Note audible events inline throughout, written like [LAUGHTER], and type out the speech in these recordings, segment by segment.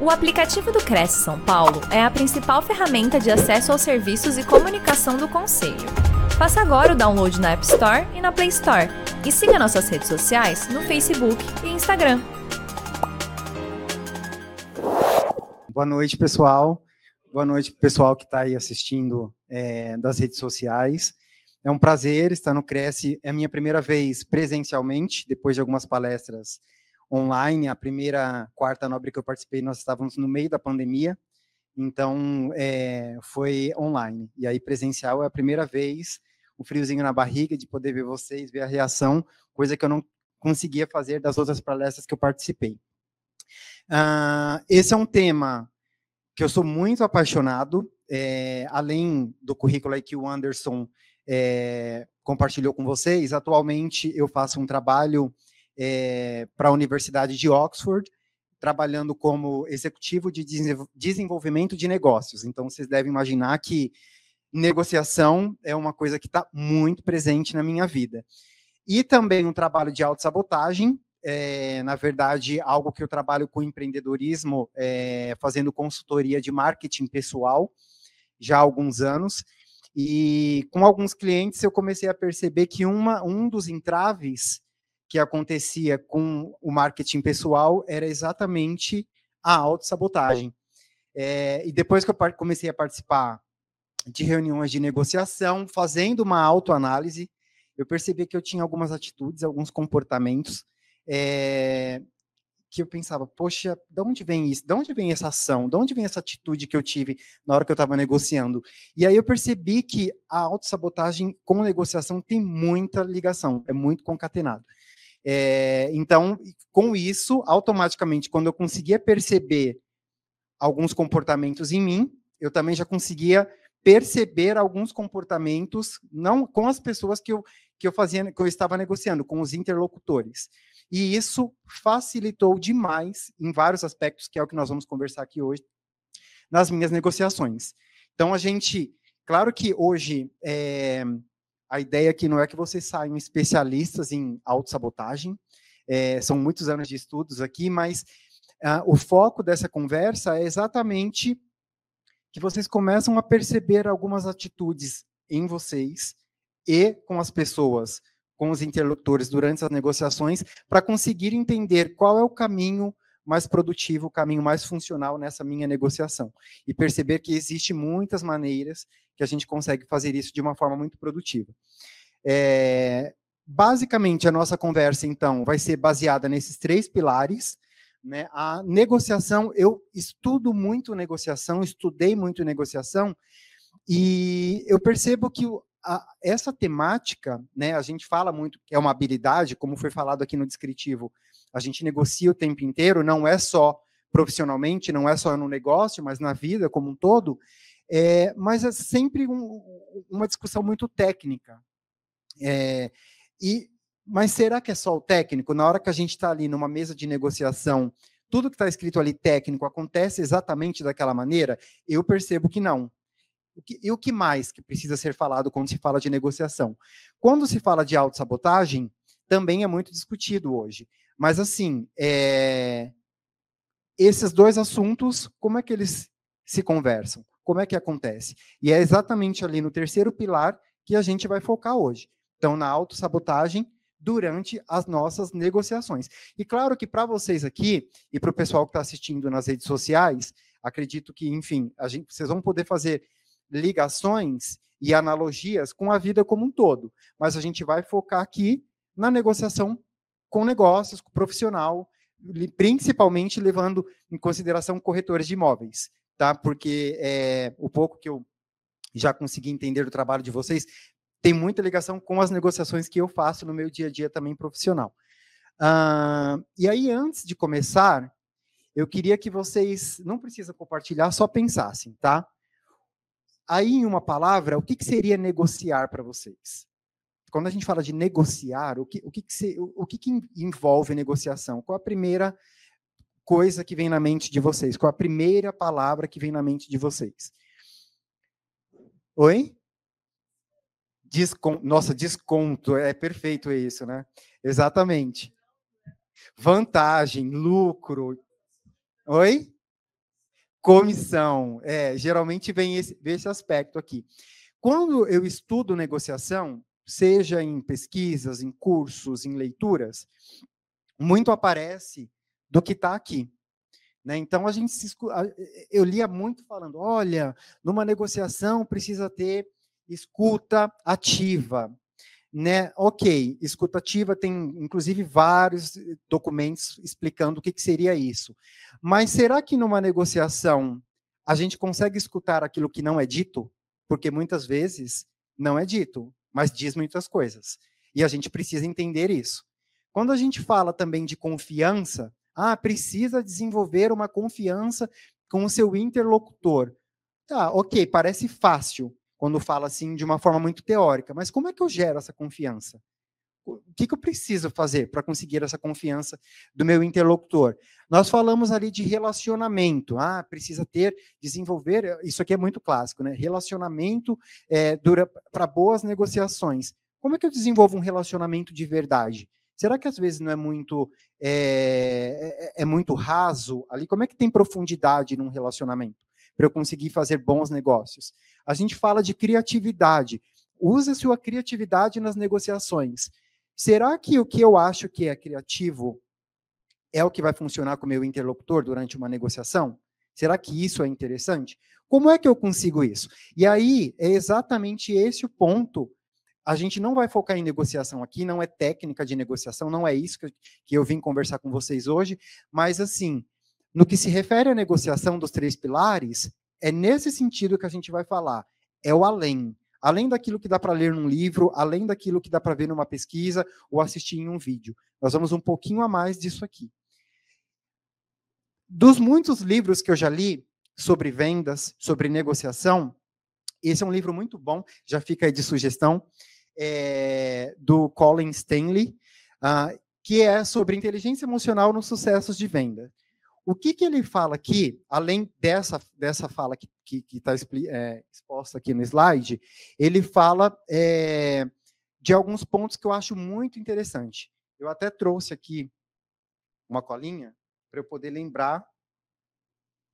O aplicativo do Cresce São Paulo é a principal ferramenta de acesso aos serviços e comunicação do Conselho. Faça agora o download na App Store e na Play Store. E siga nossas redes sociais no Facebook e Instagram. Boa noite, pessoal. Boa noite, pessoal que está aí assistindo é, das redes sociais. É um prazer estar no Cresce. É a minha primeira vez presencialmente, depois de algumas palestras online. A primeira quarta nobre que eu participei, nós estávamos no meio da pandemia, então é, foi online. E aí presencial é a primeira vez, o friozinho na barriga de poder ver vocês, ver a reação, coisa que eu não conseguia fazer das outras palestras que eu participei. Uh, esse é um tema que eu sou muito apaixonado, é, além do currículo aí que o Anderson é, compartilhou com vocês, atualmente eu faço um trabalho é, para a Universidade de Oxford, trabalhando como executivo de desenvolvimento de negócios. Então, vocês devem imaginar que negociação é uma coisa que está muito presente na minha vida. E também um trabalho de autossabotagem, é, na verdade, algo que eu trabalho com empreendedorismo, é, fazendo consultoria de marketing pessoal já há alguns anos. E com alguns clientes eu comecei a perceber que uma, um dos entraves que acontecia com o marketing pessoal era exatamente a autossabotagem. É, e depois que eu comecei a participar de reuniões de negociação, fazendo uma autoanálise, eu percebi que eu tinha algumas atitudes, alguns comportamentos é, que eu pensava, poxa, de onde vem isso? De onde vem essa ação? De onde vem essa atitude que eu tive na hora que eu estava negociando? E aí eu percebi que a autossabotagem com negociação tem muita ligação, é muito concatenado. É, então, com isso, automaticamente, quando eu conseguia perceber alguns comportamentos em mim, eu também já conseguia perceber alguns comportamentos, não com as pessoas que eu, que eu fazia, que eu estava negociando, com os interlocutores. E isso facilitou demais em vários aspectos, que é o que nós vamos conversar aqui hoje, nas minhas negociações. Então, a gente, claro que hoje é, a ideia aqui não é que vocês saiam especialistas em autossabotagem, é, são muitos anos de estudos aqui, mas uh, o foco dessa conversa é exatamente que vocês começam a perceber algumas atitudes em vocês e com as pessoas, com os interlocutores durante as negociações, para conseguir entender qual é o caminho mais produtivo, o caminho mais funcional nessa minha negociação. E perceber que existe muitas maneiras que a gente consegue fazer isso de uma forma muito produtiva. É, basicamente, a nossa conversa, então, vai ser baseada nesses três pilares. Né? A negociação, eu estudo muito negociação, estudei muito negociação, e eu percebo que a, essa temática, né, a gente fala muito que é uma habilidade, como foi falado aqui no descritivo, a gente negocia o tempo inteiro, não é só profissionalmente, não é só no negócio, mas na vida como um todo, é, mas é sempre um, uma discussão muito técnica. É, e, mas será que é só o técnico? Na hora que a gente está ali numa mesa de negociação, tudo que está escrito ali técnico acontece exatamente daquela maneira? Eu percebo que não. O que, e o que mais que precisa ser falado quando se fala de negociação? Quando se fala de autossabotagem, também é muito discutido hoje. Mas, assim, é, esses dois assuntos, como é que eles se conversam? como é que acontece? E é exatamente ali no terceiro pilar que a gente vai focar hoje. Então, na autossabotagem durante as nossas negociações. E claro que para vocês aqui e para o pessoal que está assistindo nas redes sociais, acredito que, enfim, a gente, vocês vão poder fazer ligações e analogias com a vida como um todo. Mas a gente vai focar aqui na negociação com negócios, com profissional, principalmente levando em consideração corretores de imóveis tá? Porque é, o pouco que eu já consegui entender do trabalho de vocês tem muita ligação com as negociações que eu faço no meu dia a dia também profissional. Uh, e aí, antes de começar, eu queria que vocês, não precisam compartilhar, só pensassem, tá? Aí, em uma palavra, o que, que seria negociar para vocês? Quando a gente fala de negociar, o que, o que, que, se, o, o que, que envolve negociação? Qual a primeira coisa que vem na mente de vocês? Qual a primeira palavra que vem na mente de vocês? Oi? Descon Nossa, desconto, é perfeito isso, né? Exatamente. Vantagem, lucro. Oi? Comissão. É, geralmente vem esse, vem esse aspecto aqui. Quando eu estudo negociação, seja em pesquisas, em cursos, em leituras, muito aparece do que está aqui. Né? Então a gente se, eu lia muito falando, olha, numa negociação precisa ter escuta ativa, né? Ok, escuta ativa tem inclusive vários documentos explicando o que, que seria isso. Mas será que numa negociação a gente consegue escutar aquilo que não é dito? Porque muitas vezes não é dito, mas diz muitas coisas. E a gente precisa entender isso. Quando a gente fala também de confiança, ah, precisa desenvolver uma confiança com o seu interlocutor. Tá, ok, parece fácil quando fala assim de uma forma muito teórica, mas como é que eu gero essa confiança? O que, que eu preciso fazer para conseguir essa confiança do meu interlocutor? Nós falamos ali de relacionamento. Ah, precisa ter, desenvolver. Isso aqui é muito clássico, né? Relacionamento é, dura para boas negociações. Como é que eu desenvolvo um relacionamento de verdade? Será que às vezes não é muito é, é, é muito raso ali? Como é que tem profundidade num relacionamento para eu conseguir fazer bons negócios? A gente fala de criatividade. Use a sua criatividade nas negociações. Será que o que eu acho que é criativo é o que vai funcionar com o meu interlocutor durante uma negociação? Será que isso é interessante? Como é que eu consigo isso? E aí é exatamente esse o ponto a gente não vai focar em negociação aqui, não é técnica de negociação, não é isso que, que eu vim conversar com vocês hoje, mas assim, no que se refere à negociação dos três pilares, é nesse sentido que a gente vai falar. É o além. Além daquilo que dá para ler num livro, além daquilo que dá para ver numa pesquisa ou assistir em um vídeo. Nós vamos um pouquinho a mais disso aqui. Dos muitos livros que eu já li sobre vendas, sobre negociação, esse é um livro muito bom, já fica aí de sugestão é, do Colin Stanley, uh, que é sobre inteligência emocional nos sucessos de venda. O que, que ele fala aqui, além dessa, dessa fala que está é, exposta aqui no slide, ele fala é, de alguns pontos que eu acho muito interessante. Eu até trouxe aqui uma colinha para eu poder lembrar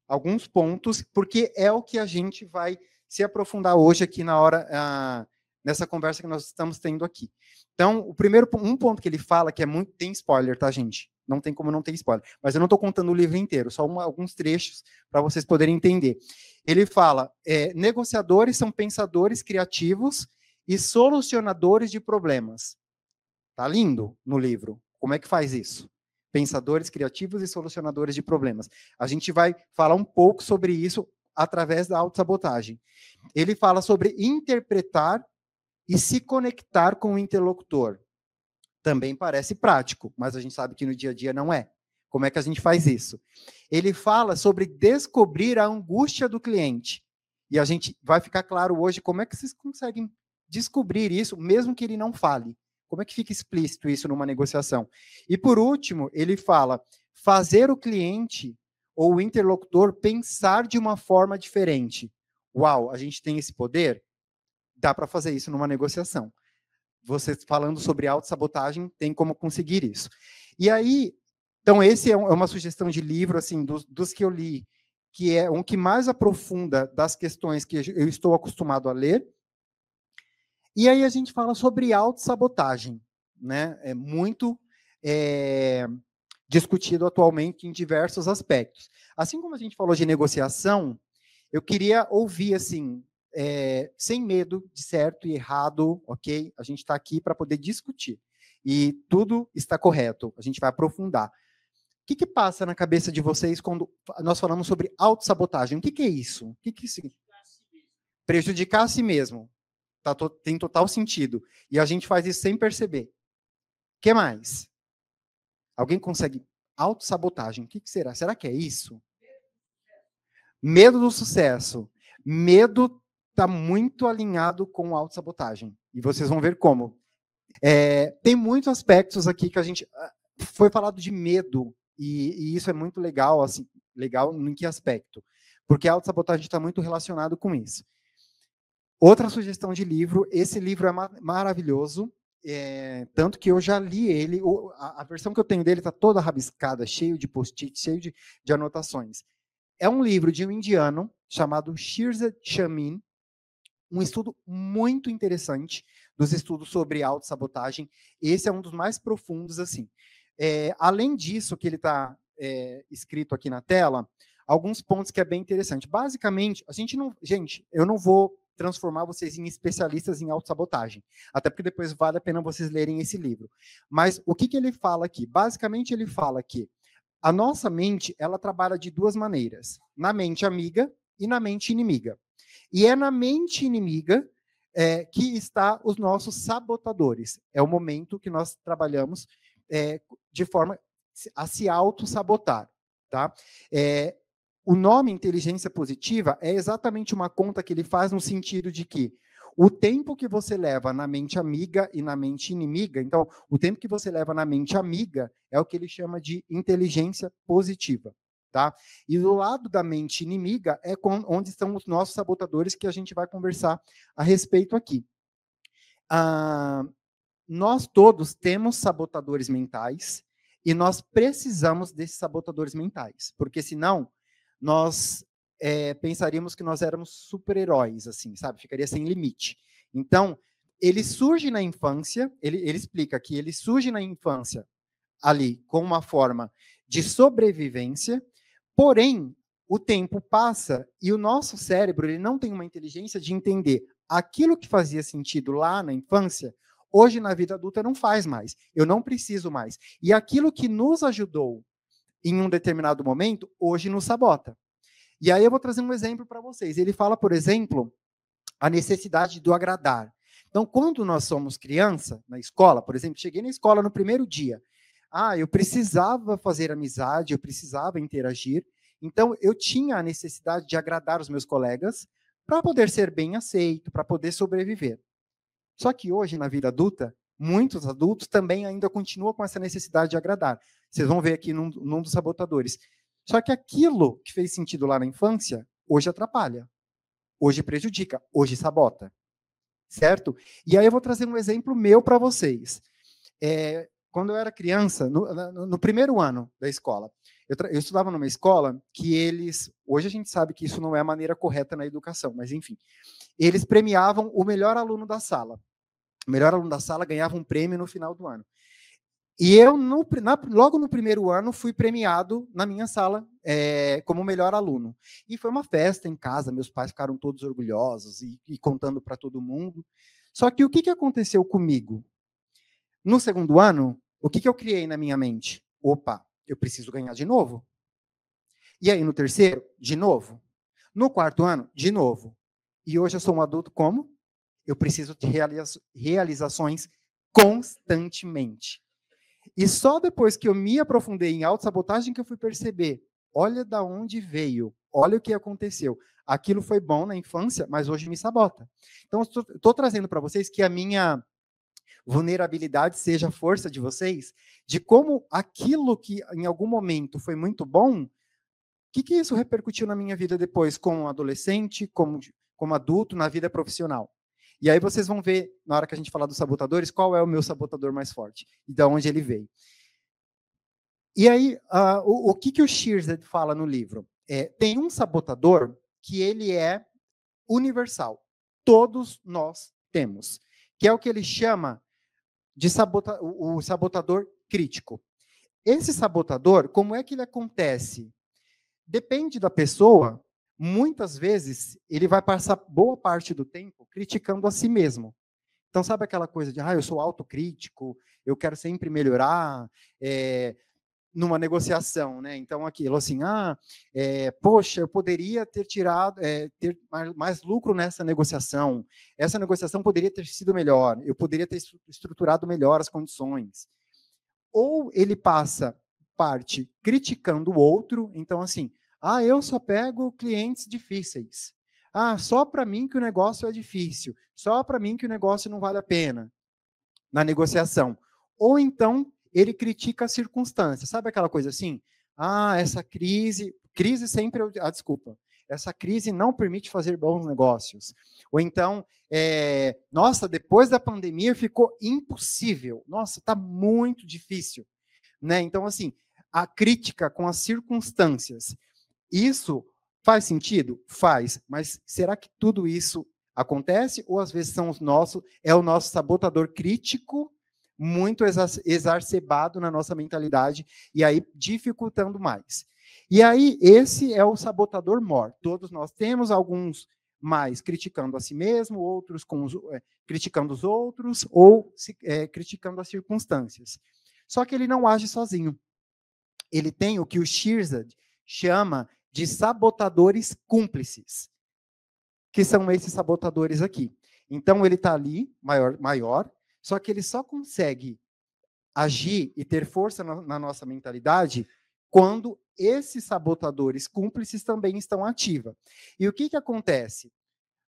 alguns pontos, porque é o que a gente vai se aprofundar hoje aqui na hora, uh, nessa conversa que nós estamos tendo aqui. Então, o primeiro um ponto que ele fala que é muito tem spoiler, tá, gente? Não tem como não ter spoiler. Mas eu não estou contando o livro inteiro, só uma, alguns trechos para vocês poderem entender. Ele fala: é, negociadores são pensadores criativos e solucionadores de problemas. Tá lindo no livro. Como é que faz isso? Pensadores criativos e solucionadores de problemas. A gente vai falar um pouco sobre isso através da autossabotagem. Ele fala sobre interpretar e se conectar com o interlocutor. Também parece prático, mas a gente sabe que no dia a dia não é. Como é que a gente faz isso? Ele fala sobre descobrir a angústia do cliente. E a gente vai ficar claro hoje como é que vocês conseguem descobrir isso, mesmo que ele não fale. Como é que fica explícito isso numa negociação? E por último, ele fala fazer o cliente ou o interlocutor pensar de uma forma diferente. Uau, a gente tem esse poder? dá para fazer isso numa negociação. Você falando sobre autossabotagem, tem como conseguir isso. E aí, então, esse é, é uma sugestão de livro, assim, dos, dos que eu li, que é um que mais aprofunda das questões que eu estou acostumado a ler. E aí a gente fala sobre autossabotagem, né? É muito é, discutido atualmente em diversos aspectos. Assim como a gente falou de negociação, eu queria ouvir, assim, é, sem medo de certo e errado, ok? A gente está aqui para poder discutir. E tudo está correto, a gente vai aprofundar. O que, que passa na cabeça de vocês quando nós falamos sobre autossabotagem? O que, que é isso? O que, que? Prejudicar a si mesmo. Tá, to, tem total sentido. E a gente faz isso sem perceber. O que mais? Alguém consegue autossabotagem? O que, que será? Será que é isso? Medo do sucesso. Medo está muito alinhado com autossabotagem. E vocês vão ver como. É, tem muitos aspectos aqui que a gente. Ah, foi falado de medo, e, e isso é muito legal, assim, legal em que aspecto? Porque a autossabotagem está muito relacionado com isso. Outra sugestão de livro, esse livro é maravilhoso, é, tanto que eu já li ele, a, a versão que eu tenho dele está toda rabiscada, cheio de post-it, cheio de, de anotações. é um livro de um indiano chamado Shirza Chamin, um estudo muito interessante dos estudos sobre autossabotagem. Esse é um dos mais profundos, assim. É, além disso, que ele está é, escrito aqui na tela, alguns pontos que é bem interessante. Basicamente, a gente não. Gente, eu não vou transformar vocês em especialistas em autossabotagem. Até porque depois vale a pena vocês lerem esse livro. Mas o que, que ele fala aqui? Basicamente, ele fala que a nossa mente, ela trabalha de duas maneiras. Na mente amiga e na mente inimiga. E é na mente inimiga é, que está os nossos sabotadores. É o momento que nós trabalhamos é, de forma a se auto-sabotar. Tá? É, o nome inteligência positiva é exatamente uma conta que ele faz no sentido de que o tempo que você leva na mente amiga e na mente inimiga, então, o tempo que você leva na mente amiga é o que ele chama de inteligência positiva. Tá? E do lado da mente inimiga é onde estão os nossos sabotadores que a gente vai conversar a respeito aqui. Ah, nós todos temos sabotadores mentais e nós precisamos desses sabotadores mentais, porque senão nós é, pensaríamos que nós éramos super-heróis, assim, sabe? Ficaria sem limite. Então, ele surge na infância, ele, ele explica que ele surge na infância ali com uma forma de sobrevivência, Porém, o tempo passa e o nosso cérebro ele não tem uma inteligência de entender aquilo que fazia sentido lá na infância, hoje na vida adulta não faz mais. Eu não preciso mais. E aquilo que nos ajudou em um determinado momento, hoje nos sabota. E aí eu vou trazer um exemplo para vocês. Ele fala, por exemplo, a necessidade do agradar. Então, quando nós somos criança, na escola, por exemplo, cheguei na escola no primeiro dia, ah, eu precisava fazer amizade, eu precisava interagir. Então, eu tinha a necessidade de agradar os meus colegas para poder ser bem aceito, para poder sobreviver. Só que hoje, na vida adulta, muitos adultos também ainda continuam com essa necessidade de agradar. Vocês vão ver aqui num, num dos sabotadores. Só que aquilo que fez sentido lá na infância, hoje atrapalha, hoje prejudica, hoje sabota. Certo? E aí eu vou trazer um exemplo meu para vocês. É, quando eu era criança, no, no, no primeiro ano da escola, eu, eu, estudava numa escola que eles, hoje a gente sabe que isso não é a maneira correta na educação, mas enfim, eles premiavam o melhor aluno da sala. O melhor aluno da sala ganhava um prêmio no final do ano. E eu, no, na, logo no primeiro ano, fui premiado na minha sala é, como melhor aluno. E foi uma festa em casa, meus pais ficaram todos orgulhosos e, e contando para todo mundo. Só que o que, que aconteceu comigo? No segundo ano, o que, que eu criei na minha mente? Opa, eu preciso ganhar de novo. E aí, no terceiro, de novo. No quarto ano, de novo. E hoje eu sou um adulto como? Eu preciso de realiza realizações constantemente. E só depois que eu me aprofundei em autossabotagem que eu fui perceber, olha da onde veio, olha o que aconteceu. Aquilo foi bom na infância, mas hoje me sabota. Então, estou trazendo para vocês que a minha vulnerabilidade seja a força de vocês, de como aquilo que em algum momento foi muito bom, o que, que isso repercutiu na minha vida depois, como adolescente, como, como adulto, na vida profissional. E aí vocês vão ver, na hora que a gente falar dos sabotadores, qual é o meu sabotador mais forte e de onde ele veio. E aí, uh, o, o, que, que o Shearsed fala no livro? É, tem um sabotador que ele é universal. Todos nós temos. Que é o que ele chama de sabota o sabotador crítico. Esse sabotador, como é que ele acontece? Depende da pessoa. Muitas vezes ele vai passar boa parte do tempo criticando a si mesmo. Então, sabe aquela coisa de, ah, eu sou autocrítico, eu quero sempre melhorar, é, numa negociação, né? Então, aquilo assim, ah, é, poxa, eu poderia ter tirado, é, ter mais, mais, lucro nessa negociação, essa negociação poderia ter sido melhor, eu poderia ter estruturado melhor as condições. Ou ele passa parte criticando o outro, então assim, ah, eu só pego clientes difíceis. Ah, só para mim que o negócio é difícil, só para mim que o negócio não vale a pena na negociação. Ou então ele critica as circunstâncias. Sabe aquela coisa assim? Ah, essa crise, crise sempre, ah, desculpa, essa crise não permite fazer bons negócios. Ou então, é, nossa, depois da pandemia ficou impossível. Nossa, está muito difícil. Né? Então, assim, a crítica com as circunstâncias. Isso faz sentido? Faz. Mas será que tudo isso acontece? Ou às vezes são os nossos, é o nosso sabotador crítico muito exacerbado na nossa mentalidade e aí dificultando mais. E aí, esse é o sabotador mor. Todos nós temos alguns mais criticando a si mesmo, outros os, é, criticando os outros, ou se, é, criticando as circunstâncias. Só que ele não age sozinho. Ele tem o que o Shirzad chama de sabotadores cúmplices, que são esses sabotadores aqui. Então, ele está ali, maior, maior, só que ele só consegue agir e ter força na, na nossa mentalidade quando esses sabotadores cúmplices também estão ativos. E o que, que acontece?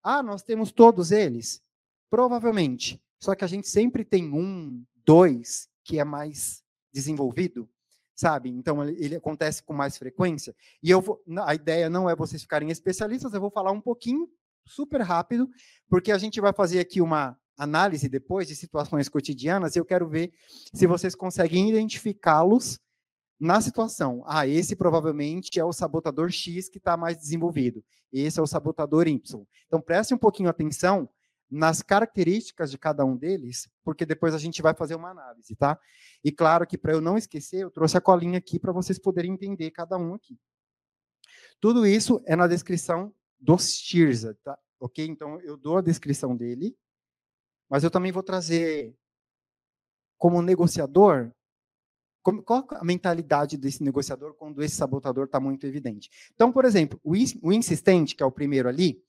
Ah, nós temos todos eles? Provavelmente. Só que a gente sempre tem um, dois, que é mais desenvolvido, sabe? Então ele, ele acontece com mais frequência. E eu vou, a ideia não é vocês ficarem especialistas, eu vou falar um pouquinho, super rápido, porque a gente vai fazer aqui uma análise depois de situações cotidianas e eu quero ver se vocês conseguem identificá-los na situação, ah, esse provavelmente é o sabotador X que está mais desenvolvido, esse é o sabotador Y. Então, preste um pouquinho atenção nas características de cada um deles, porque depois a gente vai fazer uma análise, tá? E claro que para eu não esquecer, eu trouxe a colinha aqui para vocês poderem entender cada um aqui. Tudo isso é na descrição do Stirza, tá? Ok? Então, eu dou a descrição dele, mas eu também vou trazer como negociador como, qual a mentalidade desse negociador quando esse sabotador está muito evidente? Então, por exemplo, o, o insistente, que é o primeiro ali,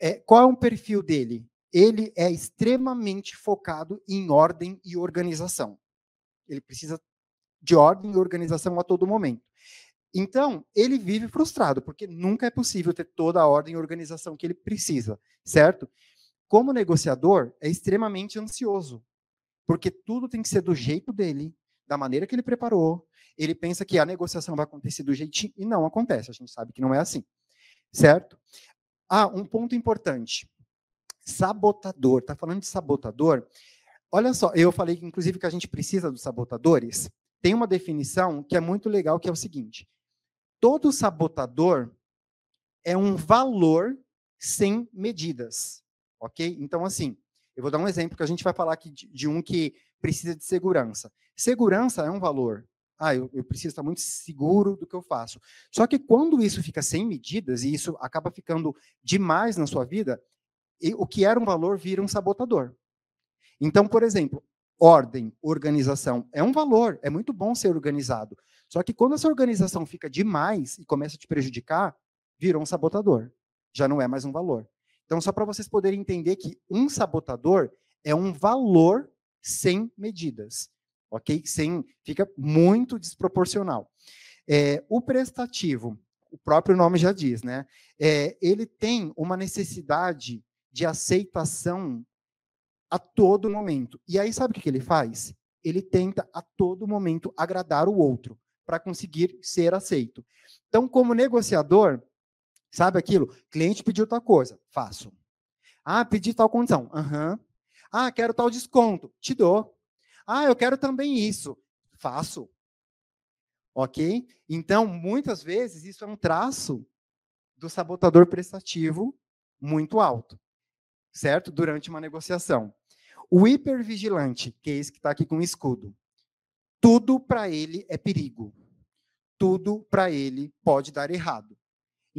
é, qual é o perfil dele? Ele é extremamente focado em ordem e organização. Ele precisa de ordem e organização a todo momento. Então, ele vive frustrado, porque nunca é possível ter toda a ordem e organização que ele precisa, certo? Como negociador, é extremamente ansioso, porque tudo tem que ser do jeito dele, da maneira que ele preparou, ele pensa que a negociação vai acontecer do jeitinho, e não acontece, a gente sabe que não é assim. Certo? Ah, um ponto importante. Sabotador. Está falando de sabotador? Olha só, eu falei, inclusive, que a gente precisa dos sabotadores. Tem uma definição que é muito legal, que é o seguinte: todo sabotador é um valor sem medidas. Ok? Então, assim, eu vou dar um exemplo que a gente vai falar aqui de, de um que precisa de segurança. Segurança é um valor. Ah, eu, eu, preciso estar muito seguro do que eu faço. Só que quando isso fica sem medidas e isso acaba ficando demais na sua vida, o que era um valor vira um sabotador. Então, por exemplo, ordem, organização é um valor, é muito bom ser organizado. Só que quando essa organização fica demais e começa a te prejudicar, virou um sabotador. Já não é mais um valor. Então, só para vocês poderem entender que um sabotador é um valor sem medidas, ok? Sem, fica muito desproporcional. É, o prestativo, o próprio nome já diz, né? É, ele tem uma necessidade de aceitação a todo momento. E aí, sabe o que ele faz? Ele tenta a todo momento agradar o outro para conseguir ser aceito. Então, como negociador, sabe aquilo? Cliente pediu tal coisa, faço. Ah, pedi tal condição. Aham. Uhum. Ah, quero tal desconto. Te dou. Ah, eu quero também isso. Faço. Ok? Então, muitas vezes, isso é um traço do sabotador prestativo muito alto, certo? Durante uma negociação. O hipervigilante, que é esse que está aqui com o escudo, tudo para ele é perigo. Tudo para ele pode dar errado.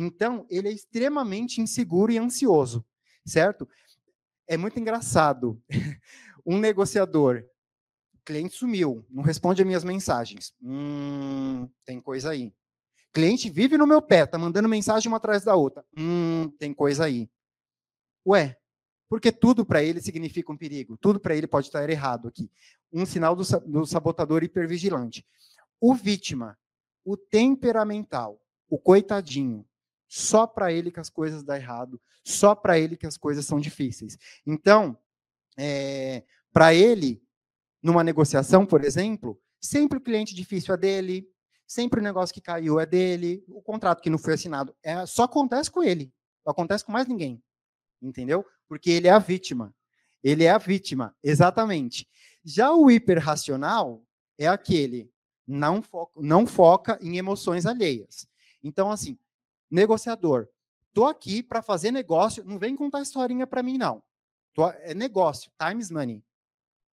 Então, ele é extremamente inseguro e ansioso, certo? é muito engraçado. [LAUGHS] Um negociador, cliente sumiu, não responde as minhas mensagens. Hum, tem coisa aí. Cliente vive no meu pé, tá mandando mensagem uma atrás da outra. Hum, tem coisa aí. Ué, porque tudo para ele significa um perigo, tudo para ele pode estar errado aqui. Um sinal do, do sabotador hipervigilante. O vítima, o temperamental, o coitadinho, só para ele que as coisas dão errado, só para ele que as coisas são difíceis. Então, é, para ele, numa negociação, por exemplo, sempre o cliente difícil é dele, sempre o negócio que caiu é dele, o contrato que não foi assinado é, só acontece com ele, não acontece com mais ninguém. Entendeu? Porque ele é a vítima. Ele é a vítima, exatamente. Já o hiperracional é aquele não foca, não foca em emoções alheias. Então, assim, negociador, tô aqui para fazer negócio, não vem contar historinha para mim, não. Tô, é negócio, time is money.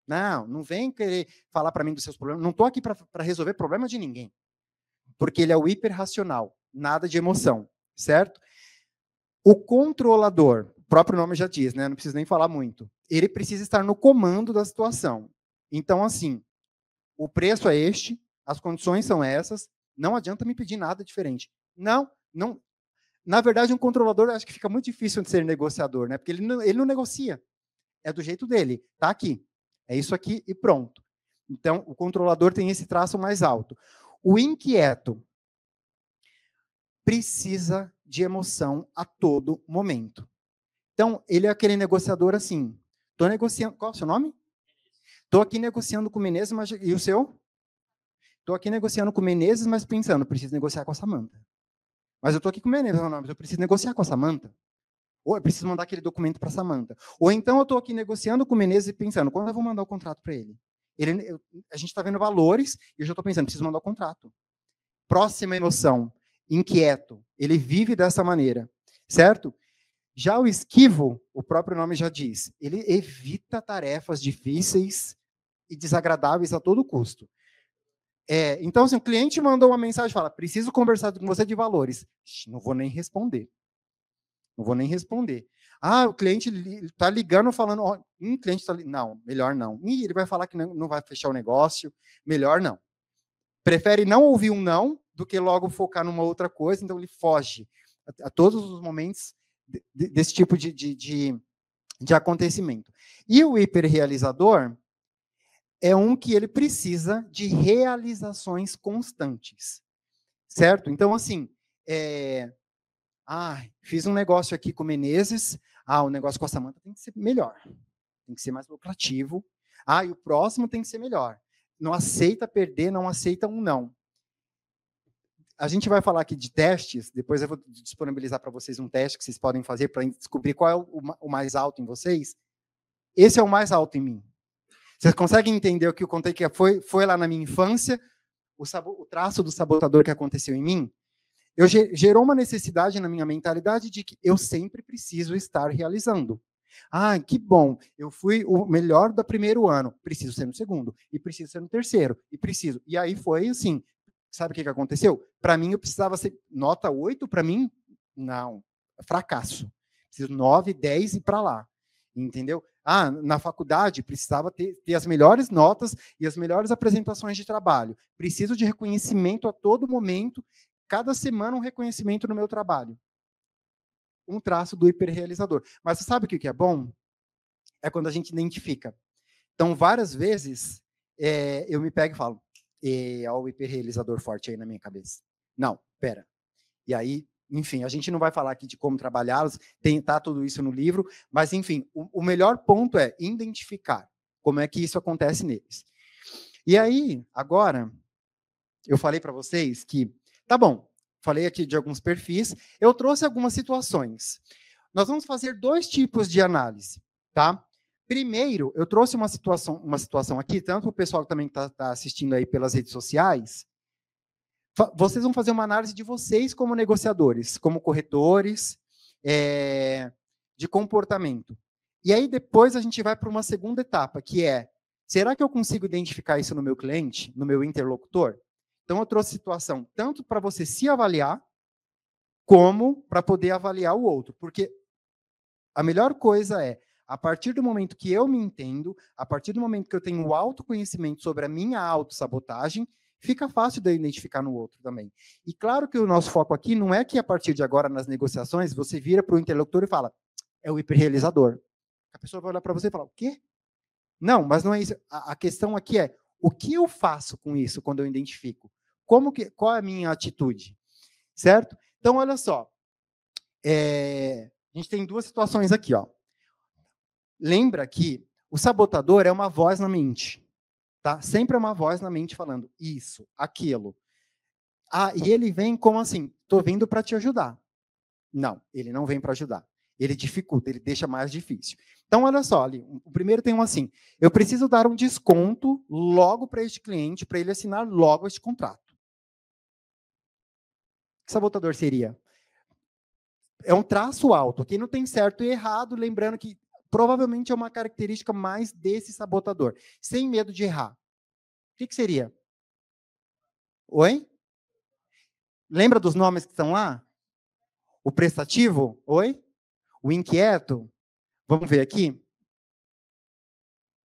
Não, não vem querer falar para mim dos seus problemas. Não estou aqui para resolver problema de ninguém. Porque ele é o hiperracional, nada de emoção, certo? O controlador, o próprio nome já diz, né? Não preciso nem falar muito. Ele precisa estar no comando da situação. Então, assim, o preço é este, as condições são essas, não adianta me pedir nada diferente. Não, não. Na verdade, um controlador acho que fica muito difícil de ser negociador, né? Porque ele não, ele não negocia. É do jeito dele. Tá aqui. É isso aqui e pronto. Então, o controlador tem esse traço mais alto. O inquieto precisa de emoção a todo momento. Então, ele é aquele negociador assim. Estou negociando. Qual é o seu nome? Estou aqui negociando com o Menezes, mas. E o seu? Estou aqui negociando com o Menezes, mas pensando, preciso negociar com a Samanta. Mas eu estou aqui com o Menezes, mas eu preciso negociar com a Samanta. Ou eu preciso mandar aquele documento para a Samanta. Ou então eu estou aqui negociando com o Menezes e pensando, quando eu vou mandar o contrato para ele? ele eu, a gente está vendo valores e eu já estou pensando, preciso mandar o contrato. Próxima emoção, inquieto. Ele vive dessa maneira, certo? Já o esquivo, o próprio nome já diz, ele evita tarefas difíceis e desagradáveis a todo custo. É, então, assim, o cliente mandou uma mensagem, fala, preciso conversar com você de valores. Não vou nem responder. Não vou nem responder. Ah, o cliente está ligando falando, ó, um cliente está não, melhor não. Ele vai falar que não, não vai fechar o negócio, melhor não. Prefere não ouvir um não do que logo focar numa outra coisa, então ele foge a, a todos os momentos de, de, desse tipo de, de, de, de acontecimento. E o hiperrealizador é um que ele precisa de realizações constantes, certo? Então, assim, é, ah, fiz um negócio aqui com o Menezes. Ah, o negócio com a Samanta tem que ser melhor. Tem que ser mais lucrativo. Ah, e o próximo tem que ser melhor. Não aceita perder, não aceita um não. A gente vai falar aqui de testes, depois eu vou disponibilizar para vocês um teste que vocês podem fazer para descobrir qual é o, mais alto em vocês. Esse é o mais alto em mim. Vocês conseguem entender o que eu contei que foi, foi lá na minha infância, o, o traço do sabotador que aconteceu em mim? eu gerou uma necessidade na minha mentalidade de que eu sempre preciso estar realizando. Ah, que bom, eu fui o melhor do primeiro ano, preciso ser no segundo, e preciso ser no terceiro, e preciso. E aí foi assim, sabe o que, que aconteceu? Para mim, eu precisava ser nota 8, para mim, não, fracasso. Preciso 9, 10 e para lá, entendeu? Ah, na faculdade precisava ter, ter as melhores notas e as melhores apresentações de trabalho. Preciso de reconhecimento a todo momento cada semana um reconhecimento no meu trabalho. Um traço do hiperrealizador. Mas você sabe o que é bom? É quando a gente identifica. Então, várias vezes, é, eu me pego e falo, e, olha o hiperrealizador forte aí na minha cabeça. Não, pera. E aí, enfim, a gente não vai falar aqui de como trabalhá-los, tem tá tudo isso no livro, mas enfim, o, o melhor ponto é identificar como é que isso acontece neles. E aí, agora, eu falei para vocês que Tá bom, falei aqui de alguns perfis, eu trouxe algumas situações. Nós vamos fazer dois tipos de análise, tá? Primeiro, eu trouxe uma situação, uma situação aqui, tanto o pessoal que também está tá assistindo aí pelas redes sociais, vocês vão fazer uma análise de vocês como negociadores, como corretores, é, de comportamento. E aí depois a gente vai para uma segunda etapa, que é, será que eu consigo identificar isso no meu cliente, no meu interlocutor? Então, eu trouxe situação tanto para você se avaliar, como para poder avaliar o outro. Porque a melhor coisa é, a partir do momento que eu me entendo, a partir do momento que eu tenho autoconhecimento sobre a minha autossabotagem, fica fácil de identificar no outro também. E claro que o nosso foco aqui não é que a partir de agora, nas negociações, você vira para o interlocutor e fala, é o hiperrealizador. A pessoa vai olhar para você e falar, o quê? Não, mas não é isso. A, a questão aqui é, o que eu faço com isso quando eu identifico? Como que, qual é a minha atitude? Certo? Então, olha só. É, a gente tem duas situações aqui. Ó. Lembra que o sabotador é uma voz na mente. Tá? Sempre é uma voz na mente falando isso, aquilo. Ah, e ele vem como assim? Estou vindo para te ajudar. Não, ele não vem para ajudar. Ele dificulta, ele deixa mais difícil. Então, olha só, ali, o primeiro tem um assim: eu preciso dar um desconto logo para este cliente, para ele assinar logo este contrato. Que sabotador seria? É um traço alto, aqui não tem certo e errado, lembrando que provavelmente é uma característica mais desse sabotador. Sem medo de errar. O que, que seria? Oi? Lembra dos nomes que estão lá? O prestativo? Oi? O inquieto? Vamos ver aqui?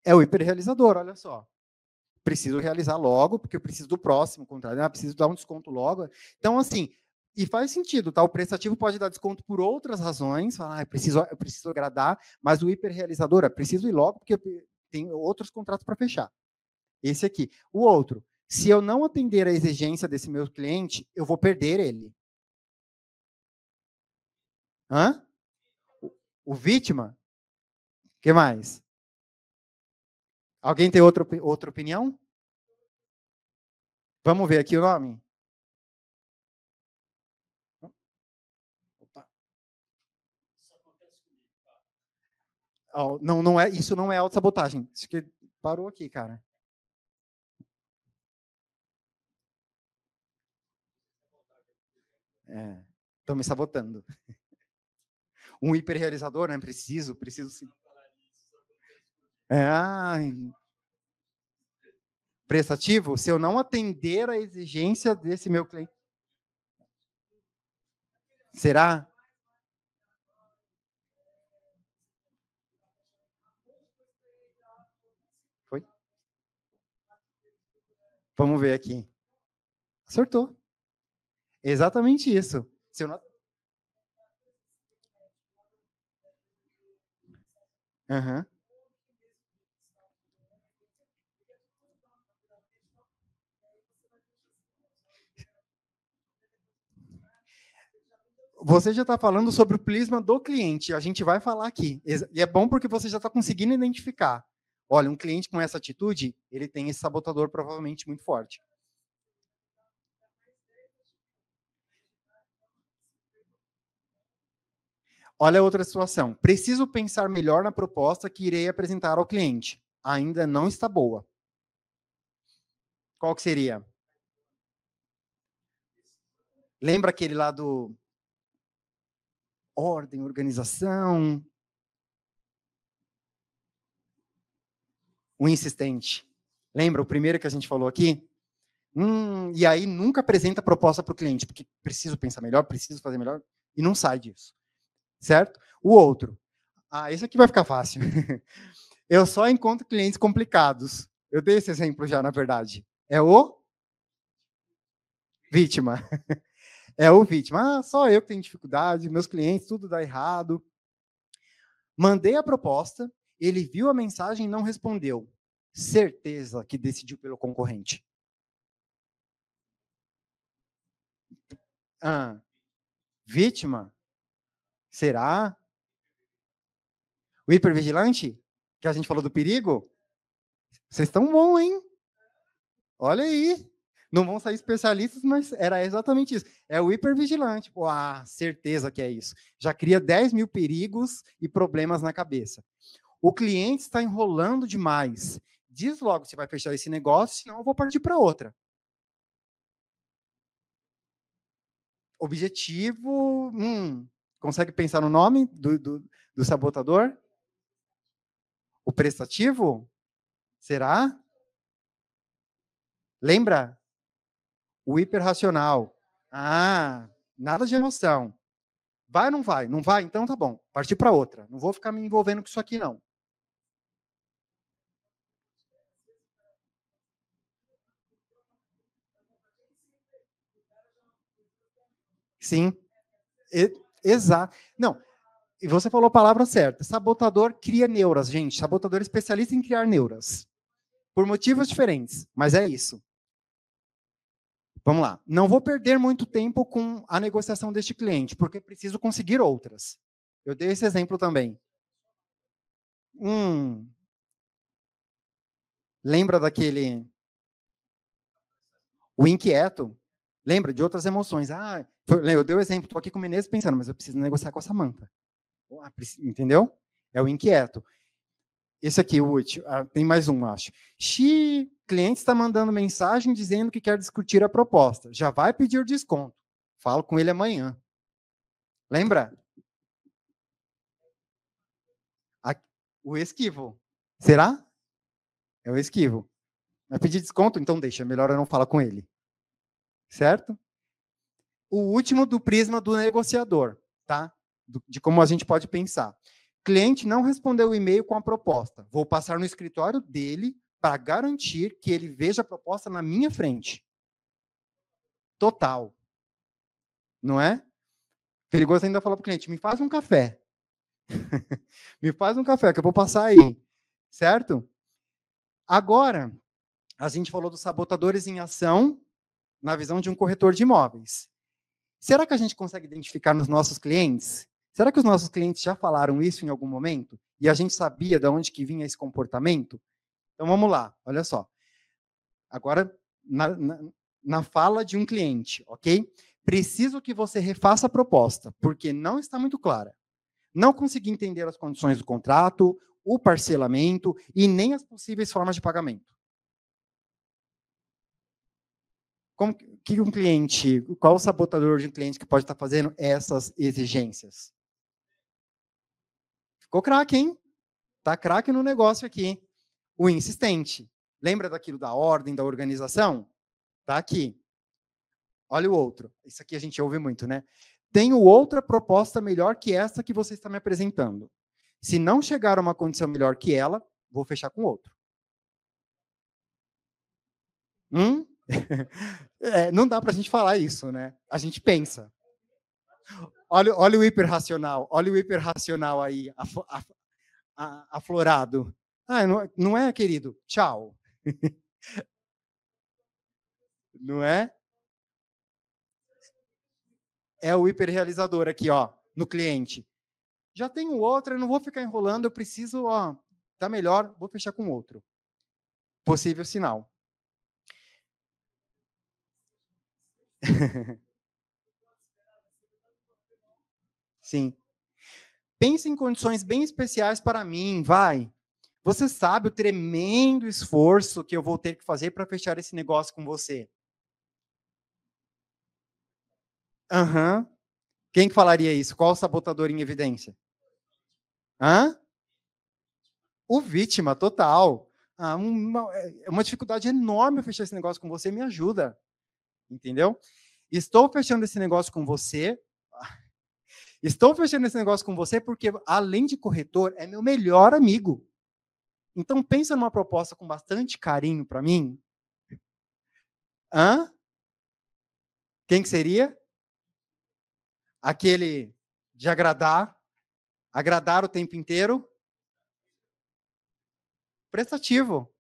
É o hiperrealizador, olha só. Preciso realizar logo, porque eu preciso do próximo contrato, né? preciso dar um desconto logo. Então, assim, e faz sentido, tá? O prestativo pode dar desconto por outras razões, falar, ah, eu preciso, eu preciso agradar, mas o hiperrealizador, é preciso ir logo, porque tem outros contratos para fechar. Esse aqui. O outro, se eu não atender a exigência desse meu cliente, eu vou perder ele. Hã? O, o vítima? O que mais? Alguém tem outra, outra opinião? Vamos ver aqui o nome? Oh, não, não é, isso não é autossabotagem. Isso que parou aqui, cara. É, estão me sabotando. [LAUGHS] Um hiperrealizador, né? Preciso, preciso sim. É. Prestativo, se eu não atender a exigência desse meu cliente. Será? Foi? Vamos ver aqui. Acertou. Exatamente isso. Se eu não... Uhum. Você já está falando sobre o prisma do cliente, a gente vai falar aqui. E é bom porque você já está conseguindo identificar. Olha, um cliente com essa atitude, ele tem esse sabotador provavelmente muito forte. Olha outra situação. Preciso pensar melhor na proposta que irei apresentar ao cliente. Ainda não está boa. Qual que seria? Lembra aquele lá do ordem, organização? O insistente. Lembra o primeiro que a gente falou aqui? Hum, e aí nunca apresenta proposta para o cliente, porque preciso pensar melhor, preciso fazer melhor, e não sai disso certo? O outro, ah, esse aqui vai ficar fácil. [LAUGHS] eu só encontro clientes complicados. Eu dei esse exemplo já, na verdade. É o vítima. [LAUGHS] É o vítima. Ah, só eu que tenho dificuldade, meus clientes, tudo dá errado. Mandei a proposta, ele viu a mensagem e não respondeu. Certeza que decidiu pelo concorrente. Ah, vítima? Será? O hipervigilante? Que a gente falou do perigo? Vocês estão bom, hein? Olha aí. Não vão sair especialistas, mas era exatamente isso. É o hipervigilante. Ah, certeza que é isso. Já cria 10 mil perigos e problemas na cabeça. O cliente está enrolando demais. Diz logo se vai fechar esse negócio, senão eu vou partir para outra. Objetivo, hum, Consegue pensar no nome do, do, do sabotador? O prestativo? Será? Lembra? O hiperracional. Ah, nada de emoção. Vai ou não vai? Não vai? Então tá bom. Partir para outra. Não vou ficar me envolvendo com isso aqui, não. Sim. E, Exato. Não, e você falou a palavra certa. Sabotador cria neuras, gente. Sabotador é especialista em criar neuras. Por motivos diferentes, mas é isso. Vamos lá. Não vou perder muito tempo com a negociação deste cliente, porque preciso conseguir outras. Eu dei esse exemplo também. Hum. Lembra daquele. O inquieto? Lembra de outras emoções? Ah, eu dei o exemplo, estou aqui com o Menezes pensando, mas eu preciso negociar com essa manta. Ah, entendeu? É o inquieto. Esse aqui, o último, ah, tem mais um, acho. Xi, cliente está mandando mensagem dizendo que quer discutir a proposta. Já vai pedir desconto. Falo com ele amanhã. Lembra? o esquivo. Será? É o esquivo. Vai pedir desconto? Então deixa, melhor eu não falar com ele. Certo? O último do prisma do negociador, tá? de como a gente pode pensar. Cliente não respondeu o e-mail com a proposta. Vou passar no escritório dele para garantir que ele veja a proposta na minha frente. Total. Não é? Perigoso ainda falar para o cliente: me faz um café. [LAUGHS] me faz um café que eu vou passar aí. Certo? Agora, a gente falou dos sabotadores em ação na visão de um corretor de imóveis. Será que a gente consegue identificar nos nossos clientes? Será que os nossos clientes já falaram isso em algum momento? E a gente sabia de onde que vinha esse comportamento? Então vamos lá, olha só. Agora, na, na, na fala de um cliente, ok? Preciso que você refaça a proposta, porque não está muito clara. Não consegui entender as condições do contrato, o parcelamento e nem as possíveis formas de pagamento. Como que um cliente, qual o sabotador de um cliente que pode estar fazendo essas exigências? Ficou craque, hein? Tá craque no negócio aqui. O insistente. Lembra daquilo da ordem, da organização? Tá aqui. Olha o outro. Isso aqui a gente ouve muito, né? Tenho outra proposta melhor que essa que você está me apresentando. Se não chegar a uma condição melhor que ela, vou fechar com outro. Hum? [LAUGHS] é, não dá para a gente falar isso, né? A gente pensa. Olha, olha o hiperracional, olha o hiperracional aí, aflorado. Ah, não, não é, querido? Tchau. [LAUGHS] não é? É o hiperrealizador aqui, ó, no cliente já tenho outra, eu não vou ficar enrolando, eu preciso, ó, tá melhor, vou fechar com outro. Possível sinal. [LAUGHS] Sim. Pense em condições bem especiais para mim, vai. Você sabe o tremendo esforço que eu vou ter que fazer para fechar esse negócio com você. Aham. Uhum. Quem falaria isso? Qual o sabotador em evidência? Hã? O vítima, total. Ah, uma, é uma dificuldade enorme fechar esse negócio com você, me ajuda. Entendeu? Estou fechando esse negócio com você. Estou fechando esse negócio com você porque, além de corretor, é meu melhor amigo. Então, pensa numa proposta com bastante carinho para mim. Hã? Quem que seria? Aquele de agradar, agradar o tempo inteiro. Prestativo.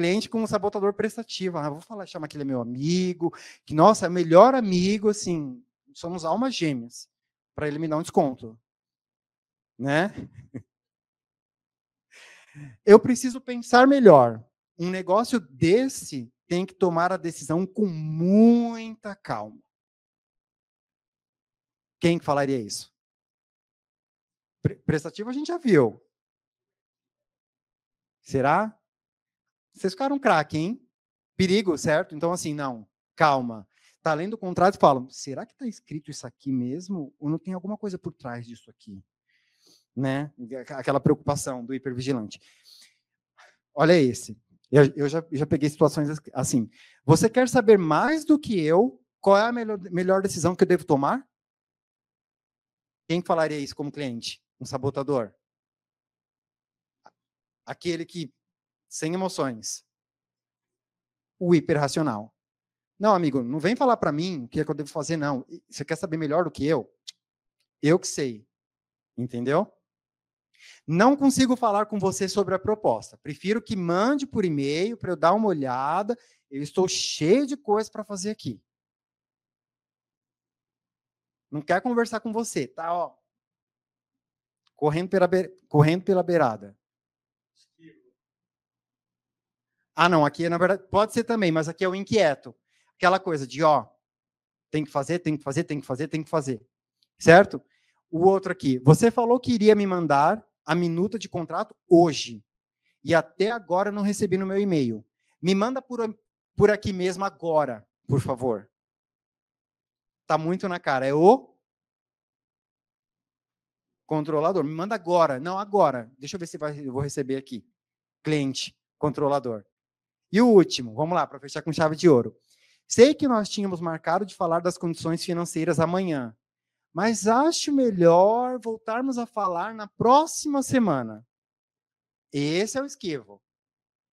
Cliente com um sabotador prestativo. Ah, vou falar, chamar que ele é meu amigo, que, nossa, é melhor amigo, assim, somos almas gêmeas, para dar um desconto. Né? Eu preciso pensar melhor. Um negócio desse tem que tomar a decisão com muita calma. Quem falaria isso? Prestativo a gente já viu. Será? Vocês ficaram craque, hein? Perigo, certo? Então, assim, não, calma. Está lendo o contrato e falam, será que está escrito isso aqui mesmo? Ou não tem alguma coisa por trás disso aqui? Né? Aquela preocupação do hipervigilante. Olha esse. Eu, eu já, já peguei situações assim. Você quer saber mais do que eu qual é a melhor, melhor decisão que eu devo tomar? Quem falaria isso como cliente? Um sabotador? Aquele que, sem emoções. O hiperracional. Não, amigo, não vem falar para mim o que, é que eu devo fazer, não. Você quer saber melhor do que eu? Eu que sei. Entendeu? Não consigo falar com você sobre a proposta. Prefiro que mande por e-mail para eu dar uma olhada. Eu estou cheio de coisas para fazer aqui. Não quer conversar com você, tá? Ó, correndo pela, correndo pela beirada. Ah, não, aqui na verdade pode ser também, mas aqui é o inquieto. Aquela coisa de, ó, tem que fazer, tem que fazer, tem que fazer, tem que fazer. Certo? O outro aqui, você falou que iria me mandar a minuta de contrato hoje. E até agora não recebi no meu e-mail. Me manda por, por aqui mesmo agora, por favor. Está muito na cara. É o controlador. Me manda agora. Não, agora. Deixa eu ver se vai, eu vou receber aqui. Cliente, controlador. E o último, vamos lá, para fechar com chave de ouro. Sei que nós tínhamos marcado de falar das condições financeiras amanhã, mas acho melhor voltarmos a falar na próxima semana. Esse é o esquivo.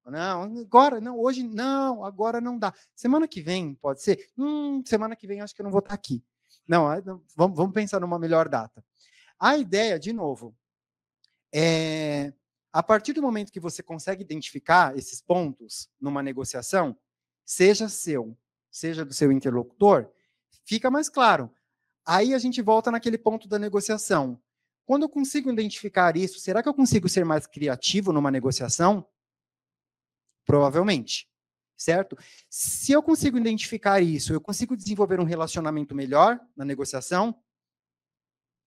Não, agora, não, hoje não, agora não dá. Semana que vem, pode ser? Hum, semana que vem acho que eu não vou estar aqui. Não, vamos, vamos pensar numa melhor data. A ideia, de novo, é a partir do momento que você consegue identificar esses pontos numa negociação, seja seu, seja do seu interlocutor, fica mais claro. Aí a gente volta naquele ponto da negociação. Quando eu consigo identificar isso, será que eu consigo ser mais criativo numa negociação? Provavelmente. Certo? Se eu consigo identificar isso, eu consigo desenvolver um relacionamento melhor na negociação?